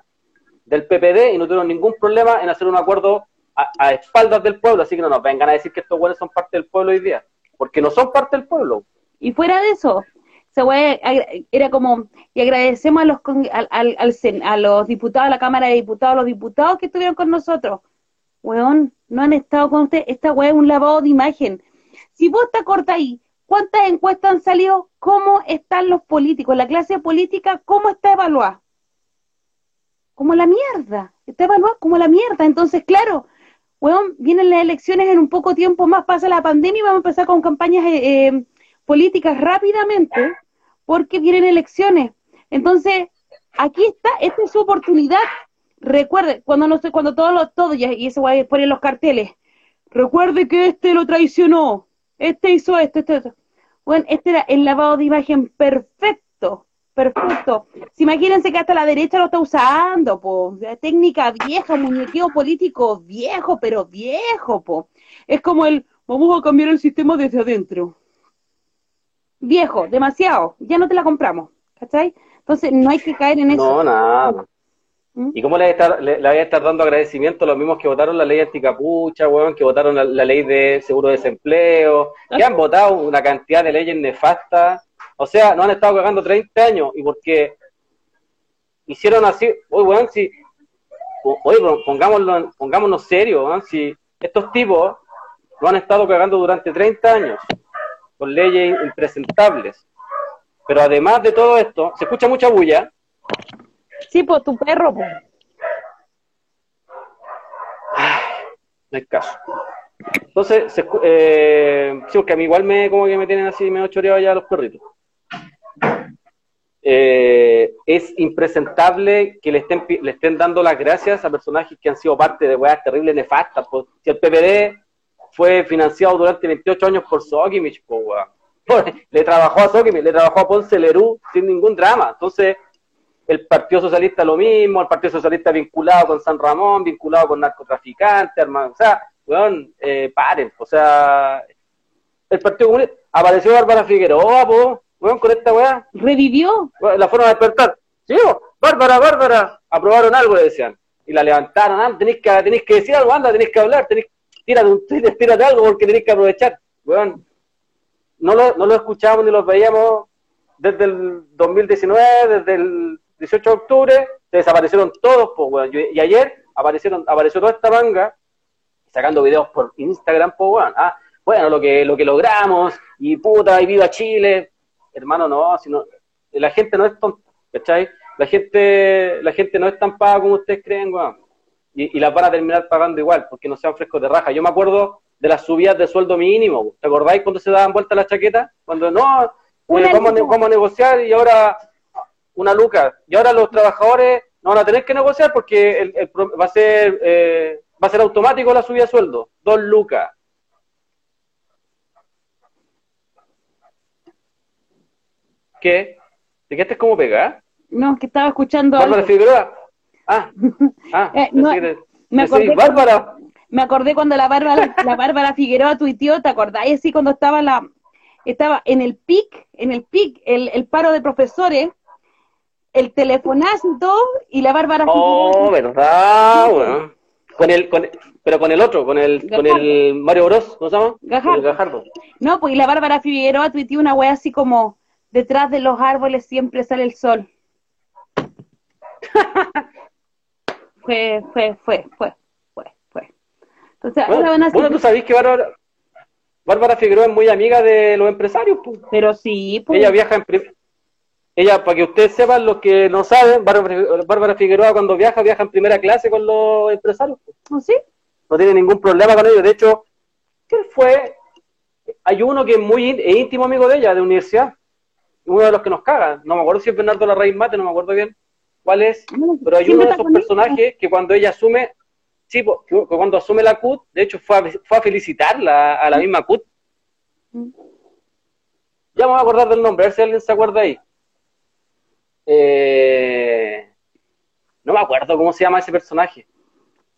del PPD, y no tuvieron ningún problema en hacer un acuerdo a, espaldas del pueblo, así que no nos vengan a decir que estos buenos son parte del pueblo hoy día, porque no son parte del pueblo. Y fuera de eso, era como, y agradecemos a los, al, a los diputados, a la Cámara de Diputados, a los diputados que estuvieron con nosotros. Weón, no han estado con usted, esta weá es un lavado de imagen. Si vos te corta ahí, ¿cuántas encuestas han salido? ¿Cómo están los políticos? La clase política, ¿cómo está evaluada? Como la mierda, está evaluada como la mierda. Entonces, claro, weón, vienen las elecciones en un poco tiempo más, pasa la pandemia y vamos a empezar con campañas eh, eh políticas rápidamente porque vienen elecciones. Entonces, aquí está, esta es su oportunidad. Recuerde, cuando no sé, cuando todos los, todo, y eso va a poner los carteles, recuerde que este lo traicionó, este hizo esto, esto, esto. Bueno, este era el lavado de imagen perfecto Perfecto. Si imagínense que hasta la derecha lo está usando, po. Técnica vieja, muñequeo político viejo, pero viejo, po. Es como el, vamos a cambiar el sistema desde adentro. Viejo, demasiado. Ya no te la compramos, ¿cachai? Entonces no hay que caer en eso. No, nada. ¿Mm? ¿Y cómo le voy, a estar, le, a estar dando agradecimiento a los mismos que votaron la ley anticapucha, weón, que votaron la, ley de seguro de desempleo, que han votado una cantidad de leyes nefastas? O sea, no han estado cagando 30 años y porque hicieron así, oye, weón, si, oye, pongámoslo, pongámonos serios, weón, si estos tipos lo han estado cagando durante 30 años con leyes impresentables. Pero además de todo esto, se escucha mucha bulla, Sí, pues tu perro, pues. No hay caso. Entonces, eh, sí, porque a mí igual me, como que me tienen así medio choreado ya los perritos. Eh, es impresentable que le estén, le estén dando las gracias a personajes que han sido parte de weas terribles nefastas. Pues. Si el PPD fue financiado durante 28 años por Sokimich, <laughs> le trabajó a Sokimich, le trabajó a Ponce Lerú sin ningún drama. Entonces, el Partido Socialista lo mismo, el Partido Socialista vinculado con San Ramón, vinculado con narcotraficantes, o sea, weón, eh, paren, o sea, el Partido Comunista, apareció Bárbara Figueroa, po, weón, con esta weá. ¿Revivió? La forma de despertar. Sí, Bárbara, Bárbara, aprobaron algo, le decían, y la levantaron, ah, tenéis que, tenéis que decir algo, anda, tenéis que hablar, tenéis, tírate un tírate algo porque tenéis que aprovechar, weón. No lo, no lo escuchábamos ni lo veíamos desde el 2019, desde el 18 de octubre, se desaparecieron todos, pues, Y ayer aparecieron, apareció toda esta manga sacando videos por Instagram, pues, Ah, bueno, lo que, lo que logramos, y puta, y viva Chile. Hermano, no, sino, la gente no es tonta, ¿cachai? La gente, la gente no es tan paga como ustedes creen, weón. Y, y las van a terminar pagando igual, porque no sean frescos de raja. Yo me acuerdo de las subidas de sueldo mínimo. ¿Te acordáis cuando se daban vuelta las chaquetas? Cuando no, eh, vamos, vamos, a negociar y ahora una luca. Y ahora los trabajadores no van a tener que negociar porque va a ser eh, va a ser automático la subida de sueldo. Dos lucas. ¿Qué? ¿De qué estás como pegada? No, que estaba escuchando Bárbara Figueroa. Ah, <laughs> ah eh, me, acordé Bárbara. me acordé cuando la Bárbara, la Bárbara Figueroa tuiteó, ¿te acordáis? Así cuando estaba la estaba en el PIC, en el PIC, el, el paro de profesores, el telefonazo y la Bárbara Oh, verdad, bueno. Con el, con, pero con el otro, con el, con el Mario Bros, ¿cómo se llama? Gajardo. No, pues y la Bárbara Figueroa tuiteó una wea así como, detrás de los árboles siempre sale el sol. <laughs> fue, fue, fue, fue, fue, fue. Entonces, bueno, van a bueno, tú sabés que Bárbara, Bárbara Figueroa es muy amiga de los empresarios, pues. Pero sí, pues. Ella viaja en, ella, para que ustedes sepan, los que no saben, Bárbara Figueroa cuando viaja, viaja en primera clase con los empresarios. ¿Oh, sí? No tiene ningún problema con ellos. De hecho, ¿qué fue? Hay uno que es muy íntimo amigo de ella, de universidad. Uno de los que nos caga. No me acuerdo si es Bernardo la Raíz Mate, no me acuerdo bien cuál es. Pero hay uno de esos personajes que cuando ella asume, sí, que cuando asume la CUT, de hecho fue a, fue a felicitarla a la misma CUT. Mm. Ya me voy a acordar del nombre, a ver si alguien se acuerda ahí. Eh, no me acuerdo cómo se llama ese personaje.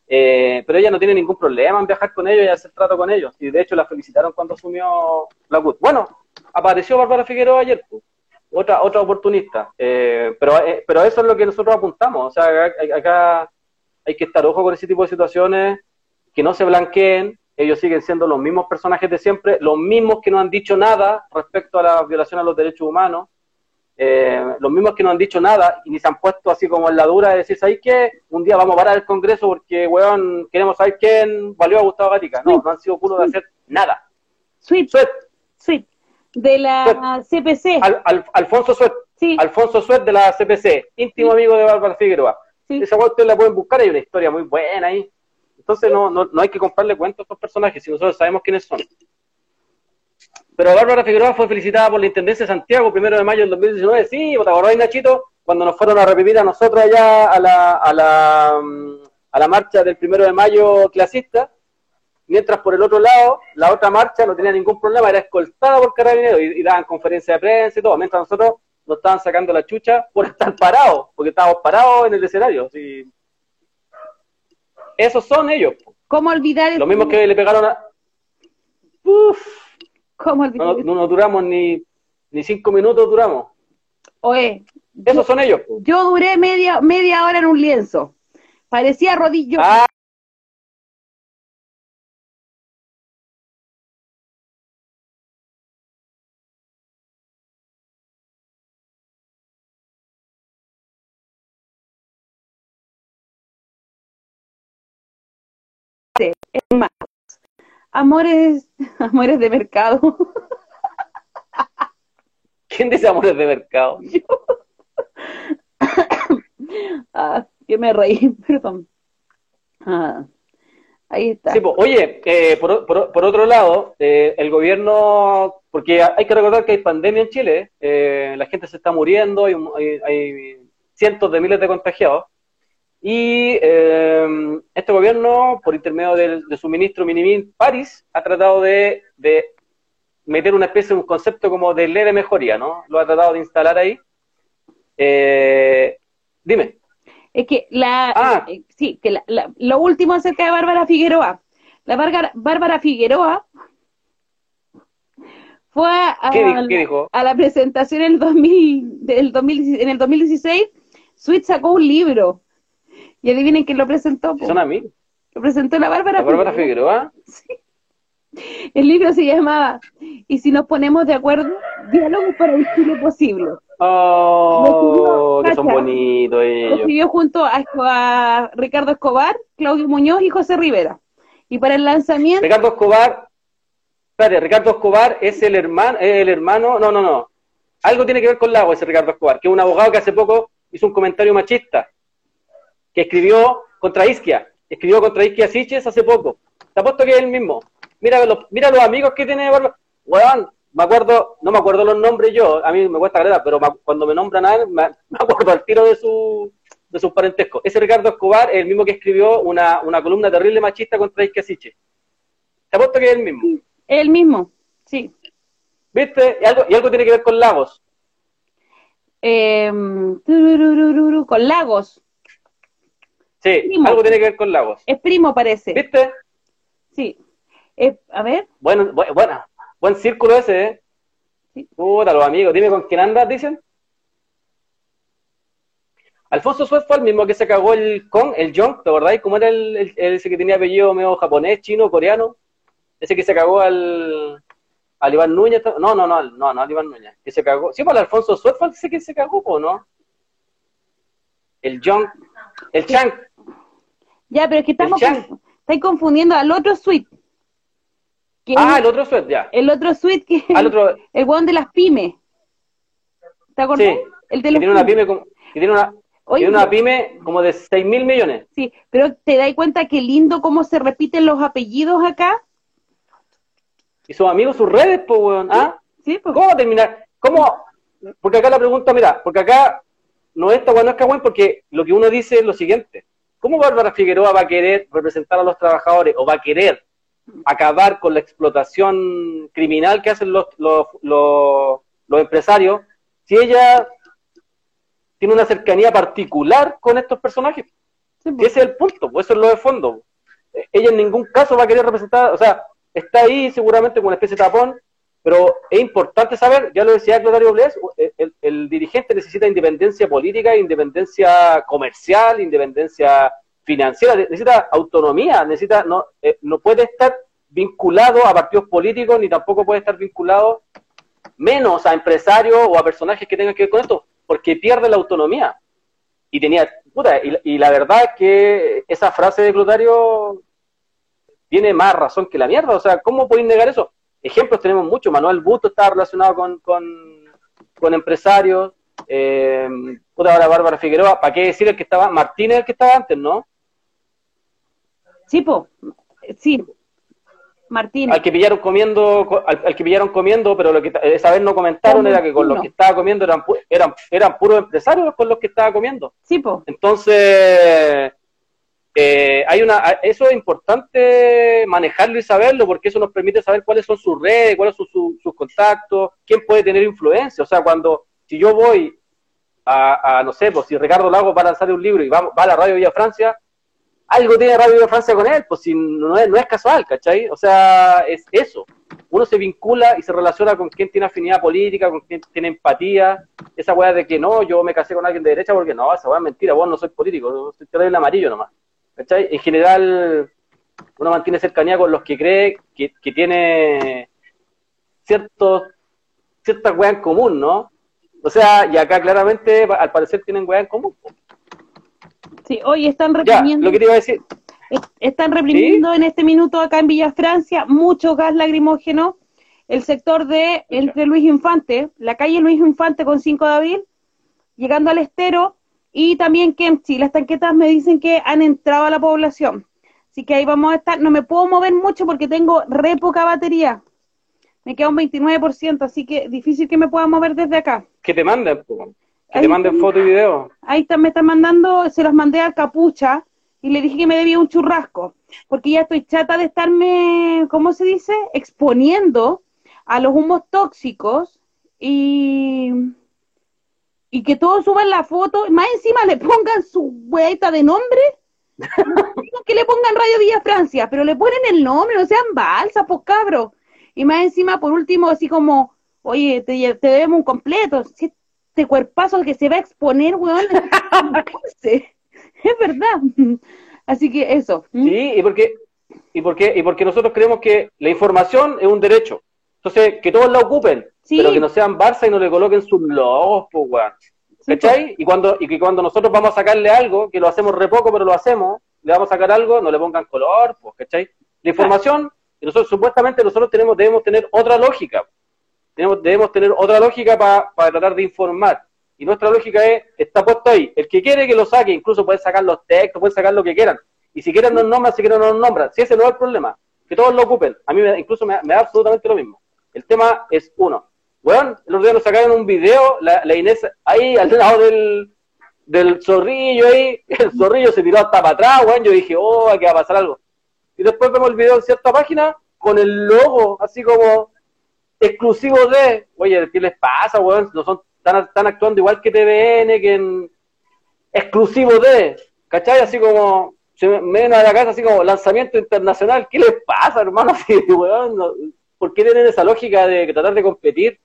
Eh, pero ella no tiene ningún problema en viajar con ellos y hacer trato con ellos. Y de hecho la felicitaron cuando asumió la CUT. Bueno, apareció Bárbara Figueroa ayer, otra, otra oportunista. Eh, pero, pero eso es lo que nosotros apuntamos. O sea, acá hay que estar ojo con ese tipo de situaciones, que no se blanqueen. Ellos siguen siendo los mismos personajes de siempre, los mismos que no han dicho nada respecto a la violación a los derechos humanos eh, los mismos que no han dicho nada y ni se han puesto así como en la dura de decir, ¿sabes qué? Un día vamos a parar el Congreso porque, weón, queremos saber quién valió a Gustavo Gatica. No, no han sido culos de hacer nada. Sweet. Sweet. De la CPC. Alfonso Suet. Alfonso Suet de la CPC, íntimo amigo de Bárbara Figueroa. Esa weón ustedes la pueden buscar, hay una historia muy buena ahí. Entonces no, no, no hay que comprarle cuentos a estos personajes, si nosotros sabemos quiénes son. Pero Bárbara Figueroa fue felicitada por la Intendencia de Santiago, primero de mayo del 2019. Sí, ¿te acordás, Nachito? Cuando nos fueron a reprimir a nosotros allá a la, a la, mm, a la marcha del primero de mayo clasista, mientras por el otro lado, la otra marcha no tenía ningún problema, era escoltada por carabineros y, daban conferencia de prensa y todo, mientras nosotros nos estaban sacando la chucha por estar parados, porque estábamos parados en el escenario. ¿sí? Esos son ellos. ¿Cómo olvidar Lo mismo que le pegaron a... Uf, ¿Cómo olvidar no, no duramos ni, ni cinco minutos, duramos. Oye, esos son ellos. Yo duré media, media hora en un lienzo. Parecía rodillo. Ah. Es más, amores, <laughs> amores de mercado. ¿Quién dice amores de mercado? <laughs> <coughs> ah, que me reí, <laughs> perdón. Ah, ahí está. Sí, pues, oye, eh, por, por, otro lado, eh, el gobierno, porque hay que recordar que hay pandemia en Chile, eh, la gente se está muriendo, hay, hay, cientos de miles de contagiados, y este gobierno, por intermedio de, su ministro Minimin París, ha tratado de, de meter una especie, un concepto como de ley de mejoría, ¿no? Lo ha tratado de instalar ahí. Eh, dime. Es que la, ah. eh, sí, que lo último acerca de Bárbara Figueroa. La Bárbara, Figueroa fue a, a la presentación en el, 2000, del 2000, en el 2016. Sweet sacó un libro. Y adivinen quién lo presentó. ¿Son amigos? Lo presentó la Bárbara, ¿La Bárbara Figueroa. Sí. El libro se llamaba Y si nos ponemos de acuerdo, diálogos para un Chile posible. Oh, que son bonitos ellos. Lo escribió junto a, Ricardo Escobar, Claudio Muñoz y José Rivera. Y para el lanzamiento... Ricardo Escobar, espérate, Ricardo Escobar es el hermano, el hermano, no, no, no. Algo tiene que ver con Lago ese Ricardo Escobar, que es un abogado que hace poco hizo un comentario machista, que escribió contra Isquia, escribió contra Isquia Siches hace poco. Te apuesto que es el mismo. Mira los, mira los amigos que tiene Bárbara. me acuerdo, no me acuerdo los nombres yo, a mí me cuesta creer, pero cuando me nombran a él, me, acuerdo al tiro de su de sus parentescos. Ese Ricardo Escobar es el mismo que escribió una, una columna terrible machista contra Isquesiche. Te apuesto que es el mismo. El mismo, sí. ¿Viste? Y algo, y algo tiene que ver con Lagos. Eh, con Lagos. Sí, algo tiene que ver con Lagos. Es primo, parece. ¿Viste? Sí. Eh, a ver. Bueno, bueno, buen círculo ese, ¿eh? Sí. Puta, los amigos. Dime con quién andas, dicen. Alfonso Suez fue el mismo que se cagó el con, el Jong, ¿te acordáis? ¿Cómo era el, ese que tenía apellido medio japonés, chino, coreano? Ese que se cagó al, al Iván Núñez. No, no, no, no, no, al Iván Núñez. Que se cagó. Sí, pues el Alfonso Suez fue ese que se cagó, ¿o no? El Jong, el Chang. Ya, pero es que estamos, estáis confundiendo al otro suite ah, el otro suite, ya. El otro suite que el, otro... <laughs> el weón de las pymes. ¿Te acordás? Sí, el de los tiene una pyme como, tiene una, tiene una pyme como de 6 mil millones. Sí, pero te das cuenta qué lindo cómo se repiten los apellidos acá. Y sus amigos, sus redes, pues, weón. ¿Ah? Sí, pues. ¿Cómo terminar? ¿Cómo? Porque acá la pregunta, mira, porque acá no es bueno, no es cagüen, porque lo que uno dice es lo siguiente. ¿Cómo Bárbara Figueroa va a querer representar a los trabajadores o va a querer acabar con la explotación criminal que hacen los, los, los, empresarios, si ella tiene una cercanía particular con estos personajes. Pues. Ese es el punto, pues eso es lo de fondo. Ella en ningún caso va a querer representar, o sea, está ahí seguramente con una especie de tapón, pero es importante saber, ya lo decía Claudio Bles, el, el, dirigente necesita independencia política, independencia comercial, independencia financiera, necesita autonomía, necesita no, eh, no puede estar vinculado a partidos políticos ni tampoco puede estar vinculado menos a empresarios o a personajes que tengan que ver con esto, porque pierde la autonomía. Y tenía, puta, y, la verdad es que esa frase de Clotario tiene más razón que la mierda, o sea, ¿cómo pueden negar eso? Ejemplos tenemos muchos, Manuel Busto estaba relacionado con, con, empresarios, eh, puta, ahora Bárbara Figueroa, ¿para qué decir el que estaba, Martínez el que estaba antes, ¿no? Sí, sí. Martín. Al que pillaron comiendo, al, que pillaron comiendo, pero lo que esa vez no comentaron era que con los que estaba comiendo eran, eran, eran puros empresarios con los que estaba comiendo. Sí, po. Entonces, eh, hay una, eso es importante manejarlo y saberlo, porque eso nos permite saber cuáles son sus redes, cuáles son sus contactos, quién puede tener influencia. O sea, cuando si yo voy a, no sé, pues si Ricardo Lago va a lanzar un libro y va, va a la Radio Villa Francia, algo tiene Radio Villa Francia con él, pues si no es, no es casual, ¿cachai? O sea, es eso. Uno se vincula y se relaciona con quien tiene afinidad política, con quien tiene empatía. Esa weá de que no, yo me casé con alguien de derecha porque no, esa weá es mentira, vos no soy político, soy el amarillo nomás. ¿Cachai? En general, uno mantiene cercanía con los que cree que, que tiene ciertos, ciertas weas en común, ¿no? O sea, y acá claramente, al parecer, tienen weas en común. Sí, hoy están reprimiendo. lo que te iba a decir. Están reprimiendo en este minuto acá en Villa Francia mucho gas lacrimógeno. El sector de entre Luis Infante, la calle Luis Infante con 5 de abril, llegando al estero, y también Kemchi. Las tanquetas me dicen que han entrado a la población. Así que ahí vamos a estar. No me puedo mover mucho porque tengo re poca batería. Me queda un 29%, así que difícil que me pueda mover desde acá. Que te manden, que te manden foto y video. Ahí está, me están mandando, se los mandé al capucha y le dije que me debía un churrasco, porque ya estoy chata de estarme, ¿cómo se dice? Exponiendo a los humos tóxicos y, y que todos suban la foto, más encima le pongan su hueita de nombre, <laughs> que le pongan Radio Villa Francia, pero le ponen el nombre, no sean balsas, pues cabros. Y más encima, por último, así como, oye, te, te debemos un completo. Si este cuerpazo que se va a exponer, weón, <laughs> es verdad. Así que eso. Sí, y porque, y porque, y porque nosotros creemos que la información es un derecho. Entonces, que todos la ocupen, pero que no sean Barça y no le coloquen sus logos, pues, weón. ¿Cachai? Y cuando, y que cuando nosotros vamos a sacarle algo, que lo hacemos re poco, pero lo hacemos, le vamos a sacar algo, no le pongan color, pues, ¿cachai? La información y nosotros supuestamente nosotros tenemos, debemos tener otra lógica. Tenemos, debemos tener otra lógica para tratar de informar. Y nuestra lógica es, está puesto ahí. El que quiere que lo saque, incluso puede sacar los textos, puede sacar lo que quieran. Y si quieren nos nombran, si quieren nos nombran. Si ese no es el problema, que todos lo ocupen. A mí incluso me, da absolutamente lo mismo. El tema es uno. Bueno, el otro día nos sacaron un video, la, Inés ahí al lado del, del zorrillo ahí, <laughs> el zorrillo se tiró hasta para atrás, bueno, yo dije, oh, aquí va a pasar algo y después vemos el video en cierta página con el logo, así como exclusivo de, oye, ¿qué les pasa, weón? No son, están, actuando igual que TVN, que en exclusivo de, ¿cachai? Así como, se me ven a la casa así como lanzamiento internacional, ¿qué les pasa, hermano? <laughs> Así, weón, ¿Por qué tienen esa lógica de tratar de competir?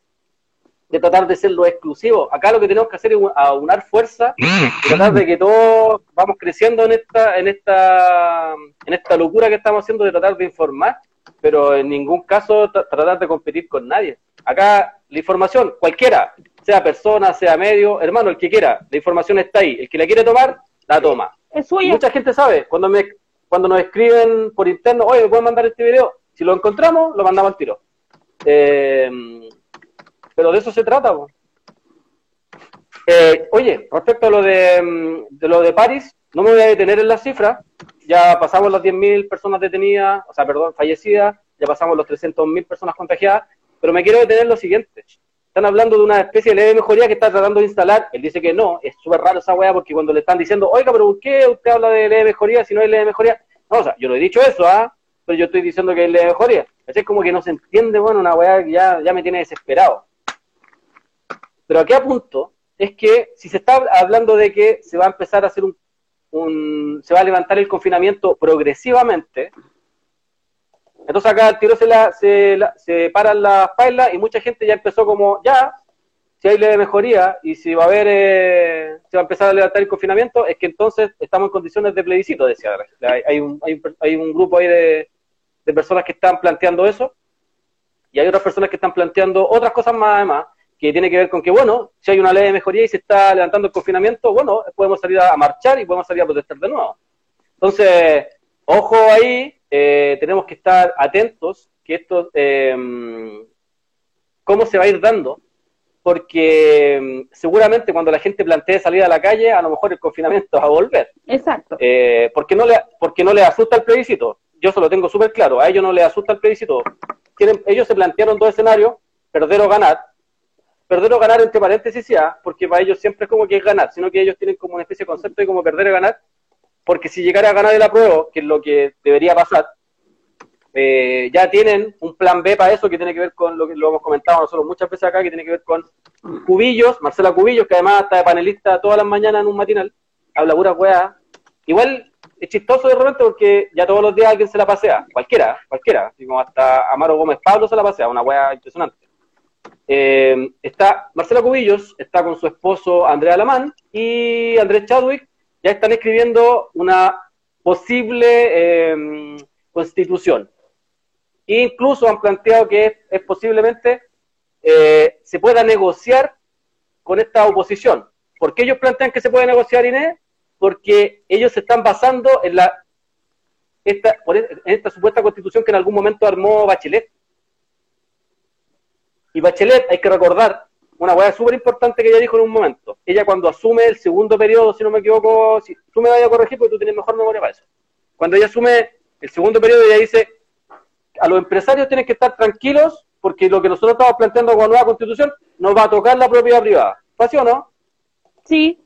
de tratar de ser lo exclusivo. Acá lo que tenemos que hacer es aunar fuerza y tratar de que todos vamos creciendo en esta, en esta, en esta locura que estamos haciendo de tratar de informar, pero en ningún caso tratar de competir con nadie. Acá la información, cualquiera, sea persona, sea medio, hermano, el que quiera, la información está ahí. El que la quiere tomar, la toma. mucha gente sabe, cuando me cuando nos escriben por interno, oye, ¿me pueden mandar este video? Si lo encontramos, lo mandamos al tiro. Eh, pero de eso se trata. Eh, oye, respecto a lo de, lo de París, no me voy a detener en las cifras. Ya pasamos las 10.000 personas detenidas, o sea, perdón, fallecidas, ya pasamos los 300.000 personas contagiadas, pero me quiero detener en lo siguiente. Están hablando de una especie de leve mejoría que está tratando de instalar. Él dice que no, es súper raro esa weá porque cuando le están diciendo, oiga, pero ¿por qué usted habla de leve mejoría si no hay leve mejoría? No, o sea, yo no he dicho eso, ¿ah? Pero yo estoy diciendo que hay leve mejoría. Es como que no se entiende, bueno, una weá que ya, me tiene desesperado. Pero aquí apunto es que si se está hablando de que se va a empezar a hacer un, se va a levantar el confinamiento progresivamente, entonces acá el tiro se, la, se, se paran las pailas y mucha gente ya empezó como, ya, si hay leve mejoría y si va a haber, eh, se va a empezar a levantar el confinamiento, es que entonces estamos en condiciones de plebiscito, decía. Hay, hay, un, hay, un, grupo ahí de, de, personas que están planteando eso y hay otras personas que están planteando otras cosas más además que tiene que ver con que, bueno, si hay una ley de mejoría y se está levantando el confinamiento, bueno, podemos salir a, marchar y podemos salir a protestar de nuevo. Entonces, ojo ahí, eh, tenemos que estar atentos que esto, eh, cómo se va a ir dando, porque mm, seguramente cuando la gente plantee salir a la calle, a lo mejor el confinamiento <laughs> va a volver. Exacto. Eh, porque no le porque no le asusta el plebiscito. Yo se lo tengo súper claro. A ellos no les asusta el plebiscito. ellos se plantearon dos escenarios, perder o ganar perder o ganar entre paréntesis ya, porque para ellos siempre es como que es ganar, sino que ellos tienen como una especie de concepto de como perder o ganar, porque si llegara a ganar el apruebo, que es lo que debería pasar, eh, ya tienen un plan B para eso que tiene que ver con lo que lo hemos comentado nosotros muchas veces acá, que tiene que ver con Cubillos, Marcela Cubillos, que además está de panelista todas las mañanas en un matinal, habla pura weá. Igual es chistoso de repente porque ya todos los días alguien se la pasea, cualquiera, cualquiera, como hasta Amaro Gómez Pablo se la pasea, una weá impresionante. Eh, está Marcela Cubillos, está con su esposo Andrea Alamán y Andrés Chadwick, ya están escribiendo una posible eh, constitución incluso han planteado que es, posiblemente eh, se pueda negociar con esta oposición. ¿Por qué ellos plantean que se puede negociar, Inés? Porque ellos se están basando en la esta, en esta supuesta constitución que en algún momento armó Bachelet. Y Bachelet, hay que recordar, una hueá súper importante que ella dijo en un momento. Ella cuando asume el segundo periodo, si no me equivoco, si tú me vayas a corregir porque tú tienes mejor memoria para eso. Cuando ella asume el segundo periodo, ella dice, a los empresarios tienen que estar tranquilos porque lo que nosotros estamos planteando con la nueva constitución nos va a tocar la propiedad privada. ¿Fue o no? Sí,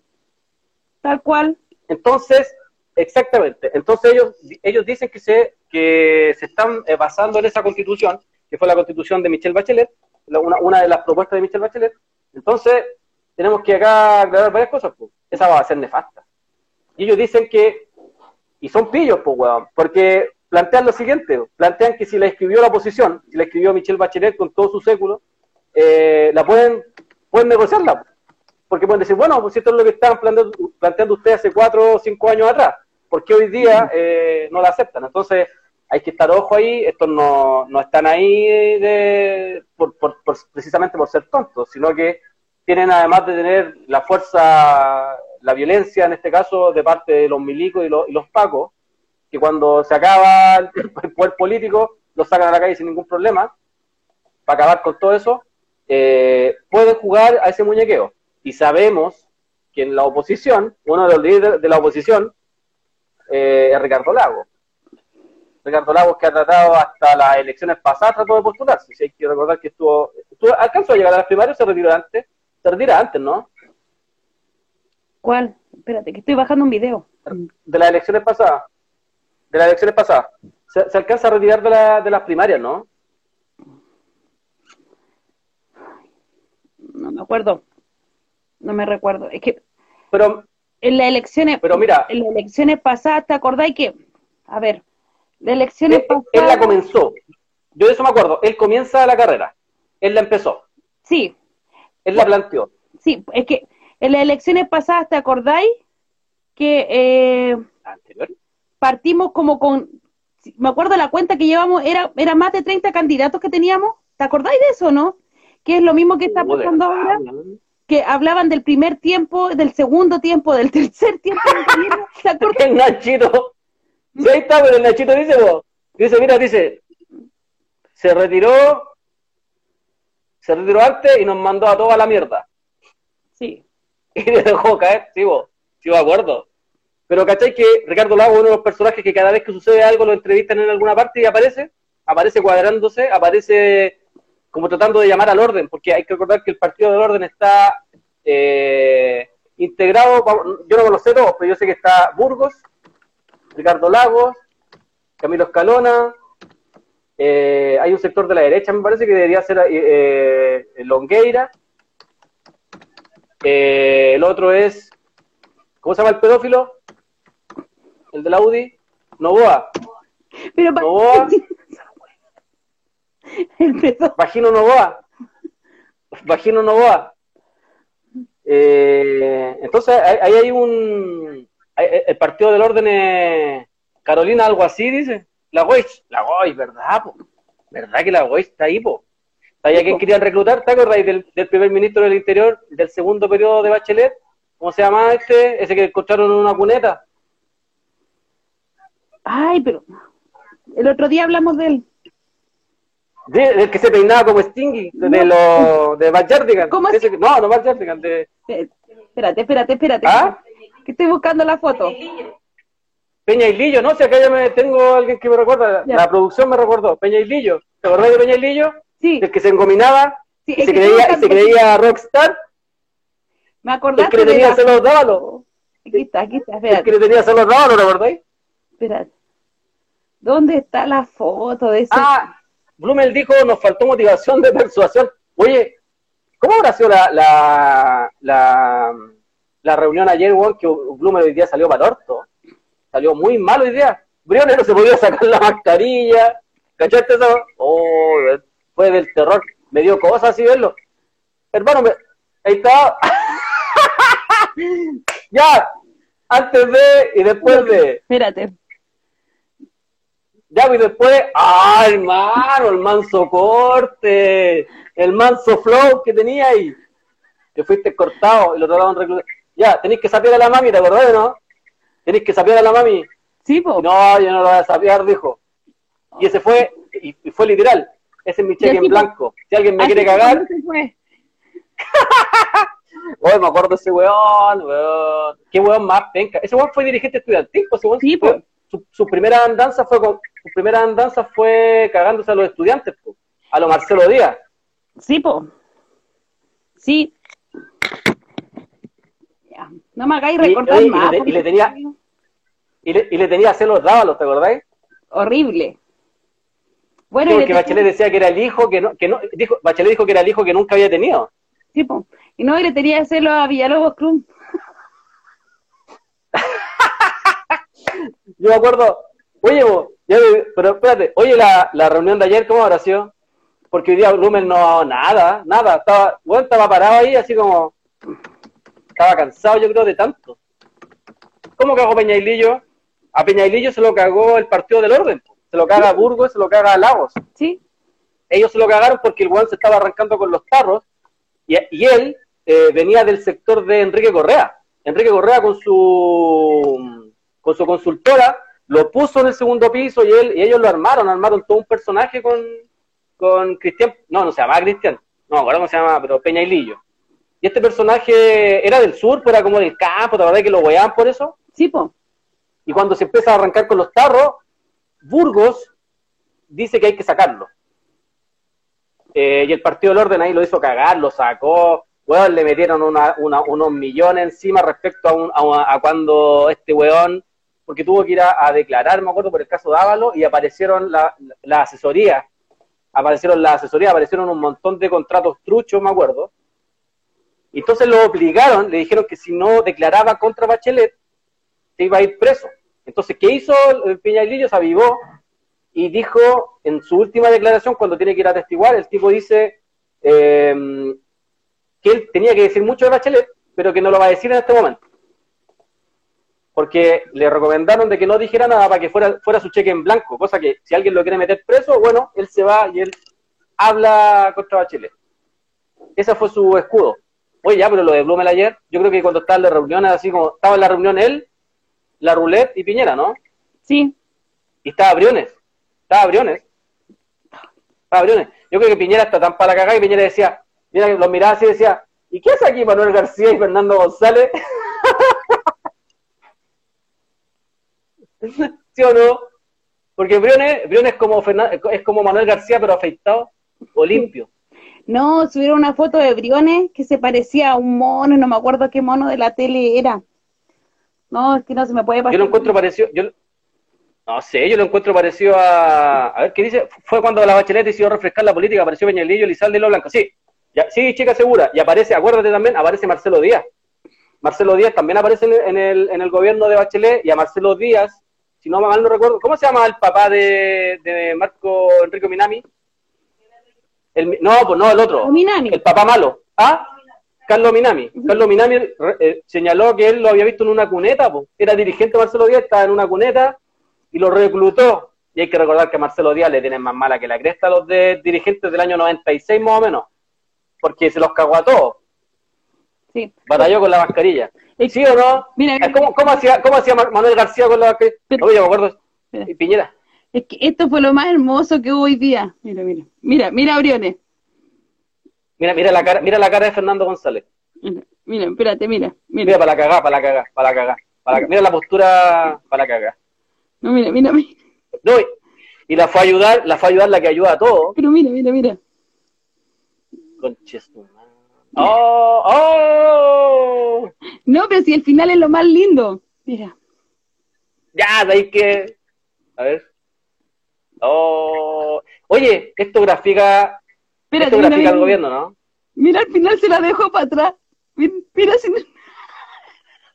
tal cual. Entonces, exactamente. Entonces ellos, ellos dicen que se, que se están eh, basando en esa constitución, que fue la constitución de Michelle Bachelet, una, una de las propuestas de Michelle Bachelet. Entonces, tenemos que acá aclarar varias cosas. Pues. Esa va a ser nefasta. Y ellos dicen que, y son pillos, pues, weón, porque plantean lo siguiente, plantean que si la escribió la oposición, si la escribió Michelle Bachelet con todo su século, eh, la pueden, pueden negociarla. Porque pueden decir, bueno, pues esto es lo que estaban planteando, planteando ustedes hace cuatro o cinco años atrás, ¿por qué hoy día eh, no la aceptan? Entonces, hay que estar ojo ahí, estos no, no están ahí de, por, por, precisamente por ser tontos, sino que tienen además de tener la fuerza, la violencia en este caso de parte de los milicos y los, y los pacos, que cuando se acaba el poder político lo sacan a la calle sin ningún problema, para acabar con todo eso, eh, pueden jugar a ese muñequeo. Y sabemos que en la oposición, uno de los líderes de la oposición eh, es Ricardo Lago. Ricardo Lagos que ha tratado hasta las elecciones pasadas, trató de postularse. Si hay que recordar que estuvo, estuvo, alcanzó a llegar a las primarias, se retiró antes, se retira antes, ¿no? ¿Cuál? Espérate, que estoy bajando un video. De las elecciones pasadas de las elecciones pasadas. Se, alcanza a retirar de, la, de las primarias, ¿no? No me acuerdo. No me recuerdo. Es que. Pero. En las elecciones. Pero mira. En las elecciones pasadas, ¿te acordáis que.? A ver. Las elecciones pasadas. Él la comenzó. Yo de eso me acuerdo. Él comienza la carrera. Él la empezó. Sí. Él la planteó. Sí, es que en las elecciones pasadas, ¿te acordáis? Que. Eh, ¿Anterior? partimos como con, me acuerdo la cuenta que llevamos, era, era más de 30 candidatos que teníamos, ¿te acordáis de eso, no? Que es lo mismo que está pasando ahora, que hablaban del primer tiempo, del segundo tiempo, del tercer tiempo. ¿Te acuerdas? El <laughs> Nachito, sí, ahí está, pero el Nachito dice, vos, dice, mira, dice, se retiró, se retiró antes y nos mandó a toda la mierda. Sí. <laughs> Y le dejó caer, sí, vos, sí, me acuerdo. Pero ¿cachai que Ricardo Lago es uno de los personajes que cada vez que sucede algo lo entrevistan en alguna parte y aparece? Aparece cuadrándose, aparece como tratando de llamar al orden, porque hay que recordar que el Partido del Orden está eh, integrado, yo no lo sé todos, pero yo sé que está Burgos, Ricardo Lagos, Camilo Escalona, eh, hay un sector de la derecha, me parece que debería ser eh, Longueira, el otro es, ¿cómo se llama el pedófilo? el de la UDI, Novoa. Pero Novoa. <laughs> <laughs> Vagino Novoa. Vagino Novoa. Eh, entonces, ahí hay un. El Partido del Orden es Carolina, algo así, dice. La Goich. La Goich, ¿verdad? ¿Verdad que la Goich está ahí, po? ¿Sabía quién querían reclutar? ¿Te acuerdas del, del primer ministro del Interior del segundo periodo de Bachelet? ¿Cómo se llama este? Ese que encontraron en una cuneta. Ay, pero el otro día hablamos de él. De, del que se peinaba como Stingy, de, lo, de Bad ¿Cómo es? no, no Bad de... Espérate, espérate, espérate. ¿Ah? Que estoy buscando la foto. Peña y Lillo, no sé, acá ya me tengo alguien que me recuerda, la producción me recordó, Peña y Lillo. ¿Te acordás de Peña y Lillo? Sí. El que se engominaba sí, y se creía, se creía rockstar. Me acordaste El que le tenía celos dávalos. Aquí está, aquí está, espérate. El que le tenía celos dávalos, ¿lo acordáis? Espérate. ¿Dónde está la foto de ese? Ah, Blumel dijo, nos faltó motivación de persuasión. Oye, ¿cómo habrá sido la, la, la, reunión ayer, que Blumel hoy día salió para el? Salió muy mal hoy día. Briones no se podía sacar la mascarilla. ¿Cachaste eso? Oh, fue del terror. Me dio cosas así verlo. Hermano, me, ahí está. <laughs> ya, antes de y después de. Espérate. Ya, y después, ¡ah, hermano! El manso corte, el manso flow que tenía ahí. Que fuiste cortado y lo trataron reclutar. Ya, tenéis que saber a la mami, ¿te acordás, no? Tenéis que saber a la mami. Sí, po. No, yo no lo voy a saber, dijo. Y ese fue, y, y fue literal. Ese es mi cheque en blanco. Si alguien me quiere cagar. <laughs> Oye, me acuerdo de ese weón, weón. Qué weón más penca. Ese weón fue dirigente estudiantil, pues ese weón Sí, fue- pues. su, su primera andanza fue con, su primera andanza fue cagándose a los estudiantes, pues, a lo Marcelo Díaz. Sí, po. Sí. Ya. No me hagáis recordar y más. le- y le tenía- Y le, y le tenía celos dávalos, ¿te acordáis? Horrible. Bueno, Sí, porque Bachelet decía que era el hijo que no, que no, dijo, Bachelet dijo que era el hijo que nunca había tenido. Sí, po. Y no, y le tenía celo a Villalobos Cruz. <laughs> Yo me acuerdo, oye, vos, ya pero espérate, oye, la, la reunión de ayer, ¿cómo habrá sido? Porque hoy día Blumen no, nada, nada, estaba, bueno, estaba parado ahí así como, estaba cansado yo creo de tanto. ¿Cómo cagó Peñailillo? A Peñailillo se lo cagó el partido del orden, se lo caga Burgos, se lo caga Lagos. Sí, Ellos se lo cagaron porque el weón se estaba arrancando con los tarros y, y él eh, venía del sector de Enrique Correa. Enrique Correa con su con su consultora lo puso en el segundo piso y él y ellos lo armaron, armaron todo un personaje con, con Cristian, no, no se llamaba Cristian, no, ahora cómo se llama, pero Peña y Lillo. Y este personaje era del sur, pero era como del campo, ¿te acordás que lo weaban por eso? sí, po. Y cuando se empieza a arrancar con los tarros, Burgos dice que hay que sacarlo. Eh, y el Partido del Orden ahí lo hizo cagar, lo sacó, weón, le metieron una- una- unos millones encima respecto a, un- a a cuando este weón, porque tuvo que ir a, declarar, me acuerdo, por el caso de Ávalo, y aparecieron la, la asesoría, aparecieron la asesoría, aparecieron un montón de contratos truchos, me acuerdo. Y entonces lo obligaron, le dijeron que si no declaraba contra Bachelet, se iba a ir preso. Entonces, ¿qué hizo el Peñalillo? Se avivó y dijo en su última declaración, cuando tiene que ir a testiguar, el tipo dice eh, que él tenía que decir mucho de Bachelet, pero que no lo va a decir en este momento. Porque le recomendaron de que no dijera nada para que fuera, fuera su cheque en blanco, cosa que si alguien lo quiere meter preso, bueno, él se va y él habla contra Bachelet. Ese fue su escudo. Oye, ya, pero lo de Blumel ayer, yo creo que cuando estaba en la reunión, así como estaba en la reunión él, la Roulette y Piñera, ¿no? Sí, Y estaba Briones. Estaba Briones. Estaba Briones. Yo creo que Piñera está tan para cagar y Piñera decía, mira, los miraba así y decía, ¿y qué hace aquí Manuel García y Fernando González? <laughs> <laughs> ¿Sí o no? Porque Briones, Briones es, como Fernan- es como Manuel García, pero afeitado o limpio. no, subieron una foto de Briones que se parecía a un mono, no me acuerdo qué mono de la tele era. No, es que no se me puede pasar. Yo lo encuentro parecido, yo no sé, yo lo encuentro parecido a, a ver qué dice, fue cuando la Bachelet decidió refrescar la política, apareció Peñalillo, Lizalde y Lo Blanco, sí, ya, sí, chica segura, y aparece, acuérdate también, aparece Marcelo Díaz, Marcelo Díaz también aparece en el, en el, en el gobierno de Bachelet, y a Marcelo Díaz, si no mal no recuerdo, ¿cómo se llama el papá de, de Marco Enrico Minami? El, no, pues no, el otro, Minami. el papá malo, ¿ah? Carlos Minami. Carlos Minami eh, señaló que él lo había visto en una cuneta, po. era dirigente Marcelo Díaz, estaba en una cuneta y lo reclutó. Y hay que recordar que a Marcelo Díaz le tienen más mala que la cresta a los de dirigentes del año 96 más o menos, porque se los cagó a todos, Sí. batalló con la mascarilla. ¿Sí o no? Mira, mira. ¿Cómo, cómo hacía, ¿Cómo hacía Manuel García con la mascarilla? Pero- Oye, me acuerdo, y Piñera. Es que esto fue lo más hermoso que hubo hoy día. Mira, mira, mira, mira, Briones. Mira, mira la cara, mira la cara de Fernando González. Mira, mira, espérate, mira, Mira, mira. para la cagá, para la cagá, para la cagá. para la- Mira la postura para la cagá. No, mira, mira, mira. No, y, la fue a ayudar, la fue a ayudar la que ayuda a todos. Pero mira, mira, mira. Conches. ¡Oh! ¡Oh! No, pero si el final es lo más lindo. Mira. Ya, de ahí que. A ver. Oh. Oye, esto grafica, Espérate, esto grafica mira, el gobierno, ¿no? mira, al final se la dejó para atrás. Mira, mira, si-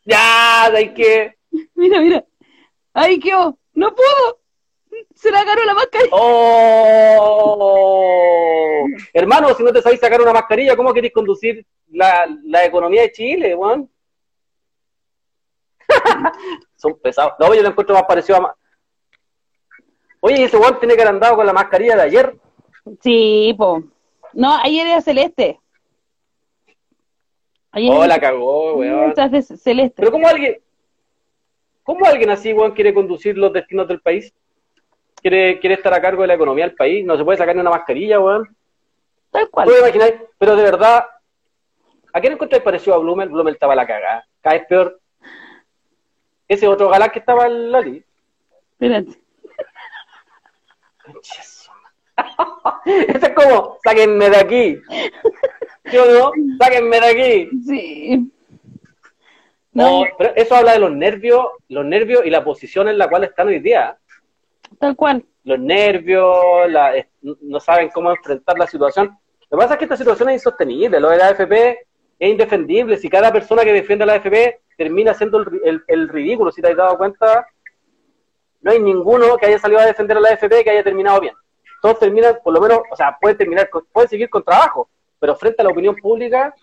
Ya, hay que. mira, mira. Ahí quedó. No pudo. Se la agarró la mascarilla. ¡Oh! Hermano, si no te sabéis sacar una mascarilla, ¿cómo queréis conducir la, la economía de Chile, weón? <laughs> Son pesados. No, yo lo encuentro más parecido a. Oye, ¿y ese weón tiene que haber andado con la mascarilla de ayer. Sí, po. No, ayer era celeste. Ayer Oh, la cagó, weón. Celeste. Pero ¿cómo alguien, cómo alguien así, weón, quiere conducir los destinos del país? ¿Quiere, quiere estar a cargo de la economía del país? No se puede sacar ni una mascarilla, weón. Tal cual. ¿Tú te imagináis? Pero de verdad, ¿a quién encontráis parecido a Blumel? Blumel estaba la cagada. Cada vez peor. Ese otro galán que estaba en Lali. Espérate. <laughs> Esto es como, sáquenme de aquí. ¿Sí o no? Sáquenme de aquí. Sí. No, No, pero eso habla de los nervios, los nervios y la posición en la cual están hoy día. Tal cual. Los nervios, la- no saben cómo enfrentar la situación. Lo que pasa es que esta situación es insostenible. Lo de la AFP es indefendible. Si cada persona que defiende a la AFP termina haciendo el, el- ridículo, si te has dado cuenta, no hay ninguno que haya salido a defender a la AFP que haya terminado bien. Todos terminan, por lo menos, o sea, pueden terminar, pueden seguir con trabajo, pero frente a la opinión pública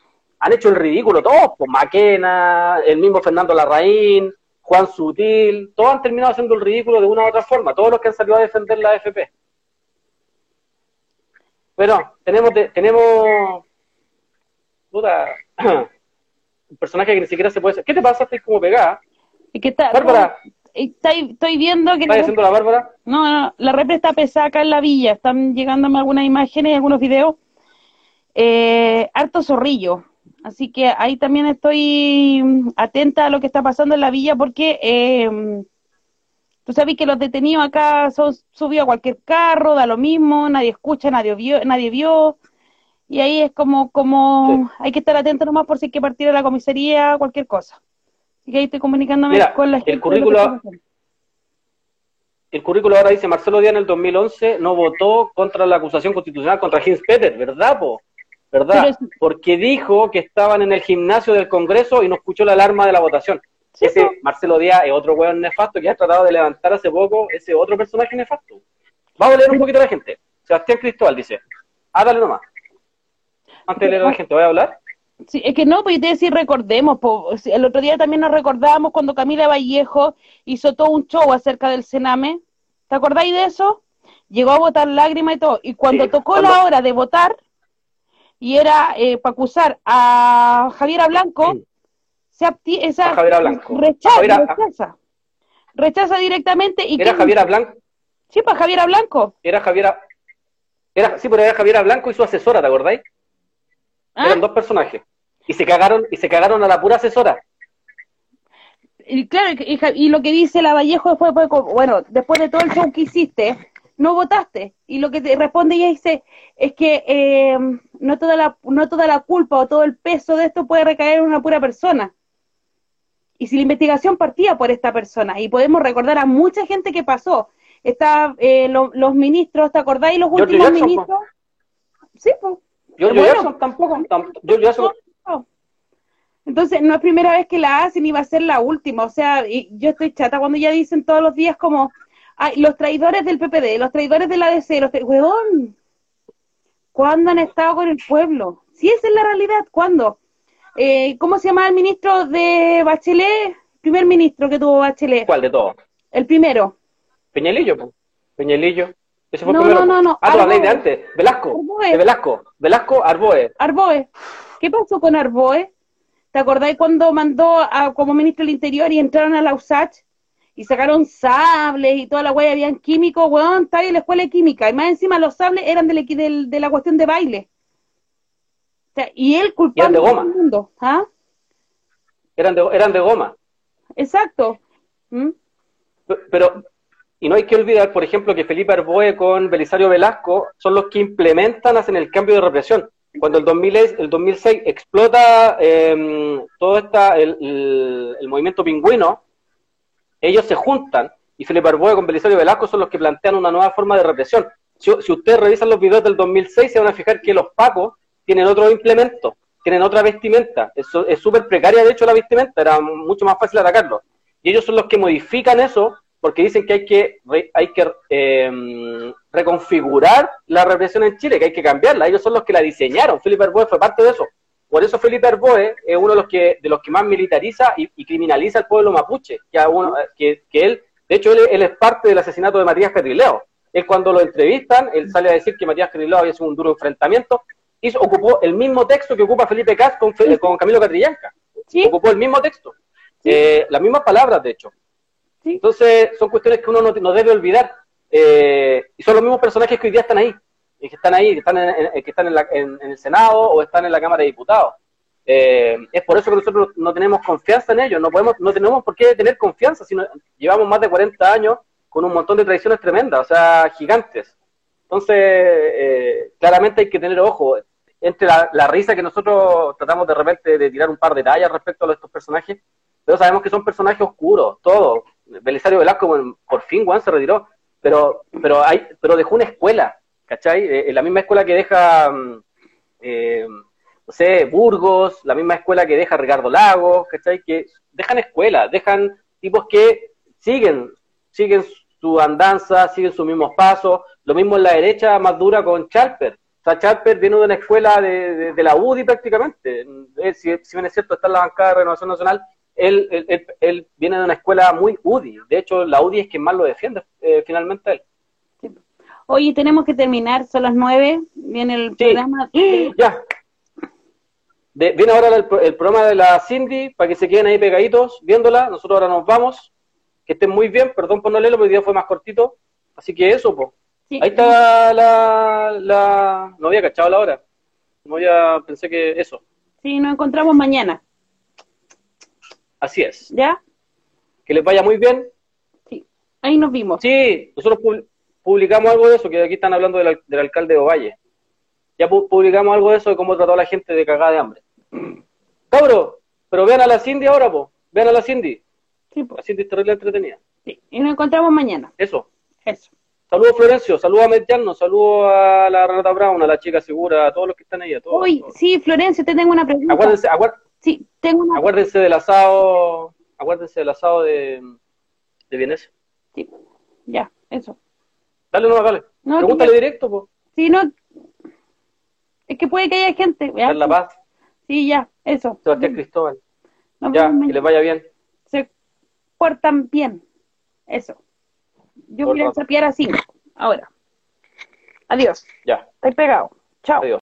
han hecho el ridículo todos, pues Maquena, el mismo Fernando Larraín, Juan Sutil, todos han terminado haciendo el ridículo de una u otra forma, todos los que han salido a defender la AFP. Pero tenemos, de- tenemos, puta, <clears throat> un personaje que ni siquiera se puede... ¿Qué te pasa? Estoy como pegada. Es que está, Bárbara, estoy, estoy viendo que ¿estás haciendo la Bárbara? no, no, la repre está pesada acá en la villa. Están llegándome algunas imágenes y algunos videos. Eh, harto zorrillo. Así que ahí también estoy mm, atenta a lo que está pasando en la villa porque eh, tú sabes que los detenidos acá son subidos a cualquier carro, da lo mismo, nadie escucha, nadie vio, nadie vio. Y ahí es como, como hay que estar atento nomás por si hay que partir a la comisaría, cualquier cosa. Así que ahí estoy comunicándome Mira, con la el gente. que currículo-. El currículo ahora dice, Marcelo Díaz en el 2011 no votó contra la acusación constitucional contra Jens Peter, ¿verdad, po? ¿Verdad? Es- Porque dijo que estaban en el gimnasio del Congreso y no escuchó la alarma de la votación. Sí, ese. Marcelo Díaz es otro weón nefasto que ha tratado de levantar hace poco ese otro personaje nefasto. Vamos a leer un poquito a la gente. Sebastián Cristóbal dice, dale nomás. Antes de leer a la gente, ¿voy a hablar? Sí, es que no, pues te decir, recordemos, po, el otro día también nos recordábamos cuando Camila Vallejo hizo todo un show acerca del Sename. ¿Te acordáis de eso? Llegó a votar lágrimas y todo. Y cuando Sí, tocó cuando- la hora de votar, y era eh, para acusar a Javiera Blanco, se absti- esa, A Javiera Blanco. rechaza, Javiera- rechaza. Rechaza directamente. y Era ¿quién- Javiera Blanco, Sí, para Javiera Blanco. era Javiera, era, sí, pero era Javiera Blanco y su asesora, ¿te acordáis? ¿Ah? Eran dos personajes. Y se cagaron, y se cagaron a la pura asesora. Y claro, y, lo que dice la Vallejo fue como, bueno, después de todo el show que hiciste, no votaste. Y lo que te responde ella dice es que eh, no, toda la, no toda la culpa o todo el peso de esto puede recaer en una pura persona. Y si la investigación partía por esta persona, y podemos recordar a mucha gente que pasó, está eh, lo- los ministros, ¿te acordáis los últimos Jackson, ministros? Sí, pues. Giorgio Bueno. Jackson tampoco. Jackson. Entonces, no es primera vez que la hacen y va a ser la última. O sea, y yo estoy chata cuando ya dicen todos los días como, ay, los traidores del PPD, los traidores de la DC, los tra- huevón, ¿cuándo han estado con el pueblo? Si esa es la realidad, ¿cuándo? Eh, ¿Cómo se llama el ministro de Bachelet? Primer ministro que tuvo Bachelet. ¿cuál de todos? El primero. Peñalillo, po. Peñalillo. Ese fue No, el primero. no, no, no, Ah, habláis de antes. Velasco. Arboe. De Velasco. Velasco Arboe. Arboe. ¿Qué pasó con Arboe? ¿Te acordáis cuando mandó a, como ministro del Interior y entraron a la USACH y sacaron sables y toda la wea, habían químicos, weón, estaba en la escuela de química y más encima los sables eran del del- de la cuestión de baile. O sea, y él culpando a todo el mundo. ¿Ah? Eran de, eran de goma. Exacto. ¿Mm? Pero, y no hay que olvidar, por ejemplo, que Felipe Arboe con Belisario Velasco son los que implementan, hacen el cambio de represión. Cuando el, 2000 es- el 2006 explota eh, todo esta, el, el- el movimiento pingüino, ellos se juntan y Felipe Arboe con Belisario Velasco son los que plantean una nueva forma de represión. Si, ustedes revisan los videos del 2006, se van a fijar que los pacos tienen otro implemento, tienen otra vestimenta. Es súper precaria, de hecho, la vestimenta, era mucho más fácil atacarlo. Y ellos son los que modifican eso porque dicen que hay que, hay que eh, reconfigurar la represión en Chile, que hay que cambiarla. Ellos son los que la diseñaron. Felipe Arboe fue parte de eso. Por eso Felipe Arboe es uno de los que, de los que más militariza y, criminaliza al pueblo mapuche, que, uno, que, que él, de hecho, él, es parte del asesinato de Matías Catrileo. Él cuando lo entrevistan, él sale a decir que Matías Catrileo había sido un duro enfrentamiento, y ocupó el mismo texto que ocupa Felipe Cas con, con Camilo Catrillanca. Ocupó el mismo texto. Eh, las mismas palabras, de hecho. Entonces, son cuestiones que uno no, debe olvidar. Eh, y son los mismos personajes que hoy día están ahí. Que están ahí, que están en, que están en, el Senado o están en la Cámara de Diputados. Eh, es por eso que nosotros no tenemos confianza en ellos. No, podemos, no tenemos por qué tener confianza, sino llevamos más de 40 años con un montón de tradiciones tremendas, o sea, gigantes. Entonces, claramente hay que tener ojo entre la, risa que nosotros tratamos de repente de tirar un par de tallas respecto a estos personajes, pero sabemos que son personajes oscuros, todos. Belisario Velasco por fin Juan se retiró, pero, pero, hay, pero dejó una escuela, ¿cachai? Eh, la misma escuela que deja, mm, eh, no sé, Burgos, la misma escuela que deja Ricardo Lagos, ¿cachai? Que dejan escuela, dejan tipos que siguen, siguen su andanza, siguen sus mismos pasos, lo mismo en la derecha más dura con Chalper, sea, viene de una escuela de, la UDI prácticamente. si, bien es cierto, está en la bancada de Renovación Nacional, él, viene de una escuela muy UDI. De hecho, la UDI es quien más lo defiende eh, finalmente él. Oye, tenemos que terminar, son las nueve, viene el programa. <gasps> Ya. viene ahora el, programa de la Cindy, para que se queden ahí pegaditos viéndola. Nosotros ahora nos vamos. Que estén muy bien, perdón por no leerlo, porque el video fue más cortito. Así que eso, pues. Ahí está la, la, No había cachado la hora. No había... Pensé que eso. Sí, nos encontramos mañana. Así es. ¿Ya? Que les vaya muy bien. Sí, ahí nos vimos. Sí, nosotros publicamos algo de eso, que aquí están hablando del, alcalde de Ovalle. Ya publicamos algo de eso de cómo trató a la gente de cagada de hambre. <clears throat> Cabro, pero vean a la Cindy ahora, po. Vean a la Cindy. Sí, La Cindy es terrible entretenida. Sí, y nos encontramos mañana. Eso. Eso. Saludos Florencio, saludos a Mediano, saludos a la Renata Brown, a la chica segura, a todos los que están ahí. A todos, Uy, sí, Florencio, te tengo una pregunta. Acuérdense, sí, tengo una... acuérdense del asado, acuérdense del asado de, de Vienes. Sí, ya, eso. Dale, no, dale. Pregúntale directo, po. Sí, no. Es que puede que haya gente. En La Paz. Sí, ya, eso. Sebastián Cristóbal. ya, que les vaya bien. Se portan bien. Eso. Yo voy a sapiar así. Ahora. Adiós. Ya. Estoy pegado. Chao. Adiós.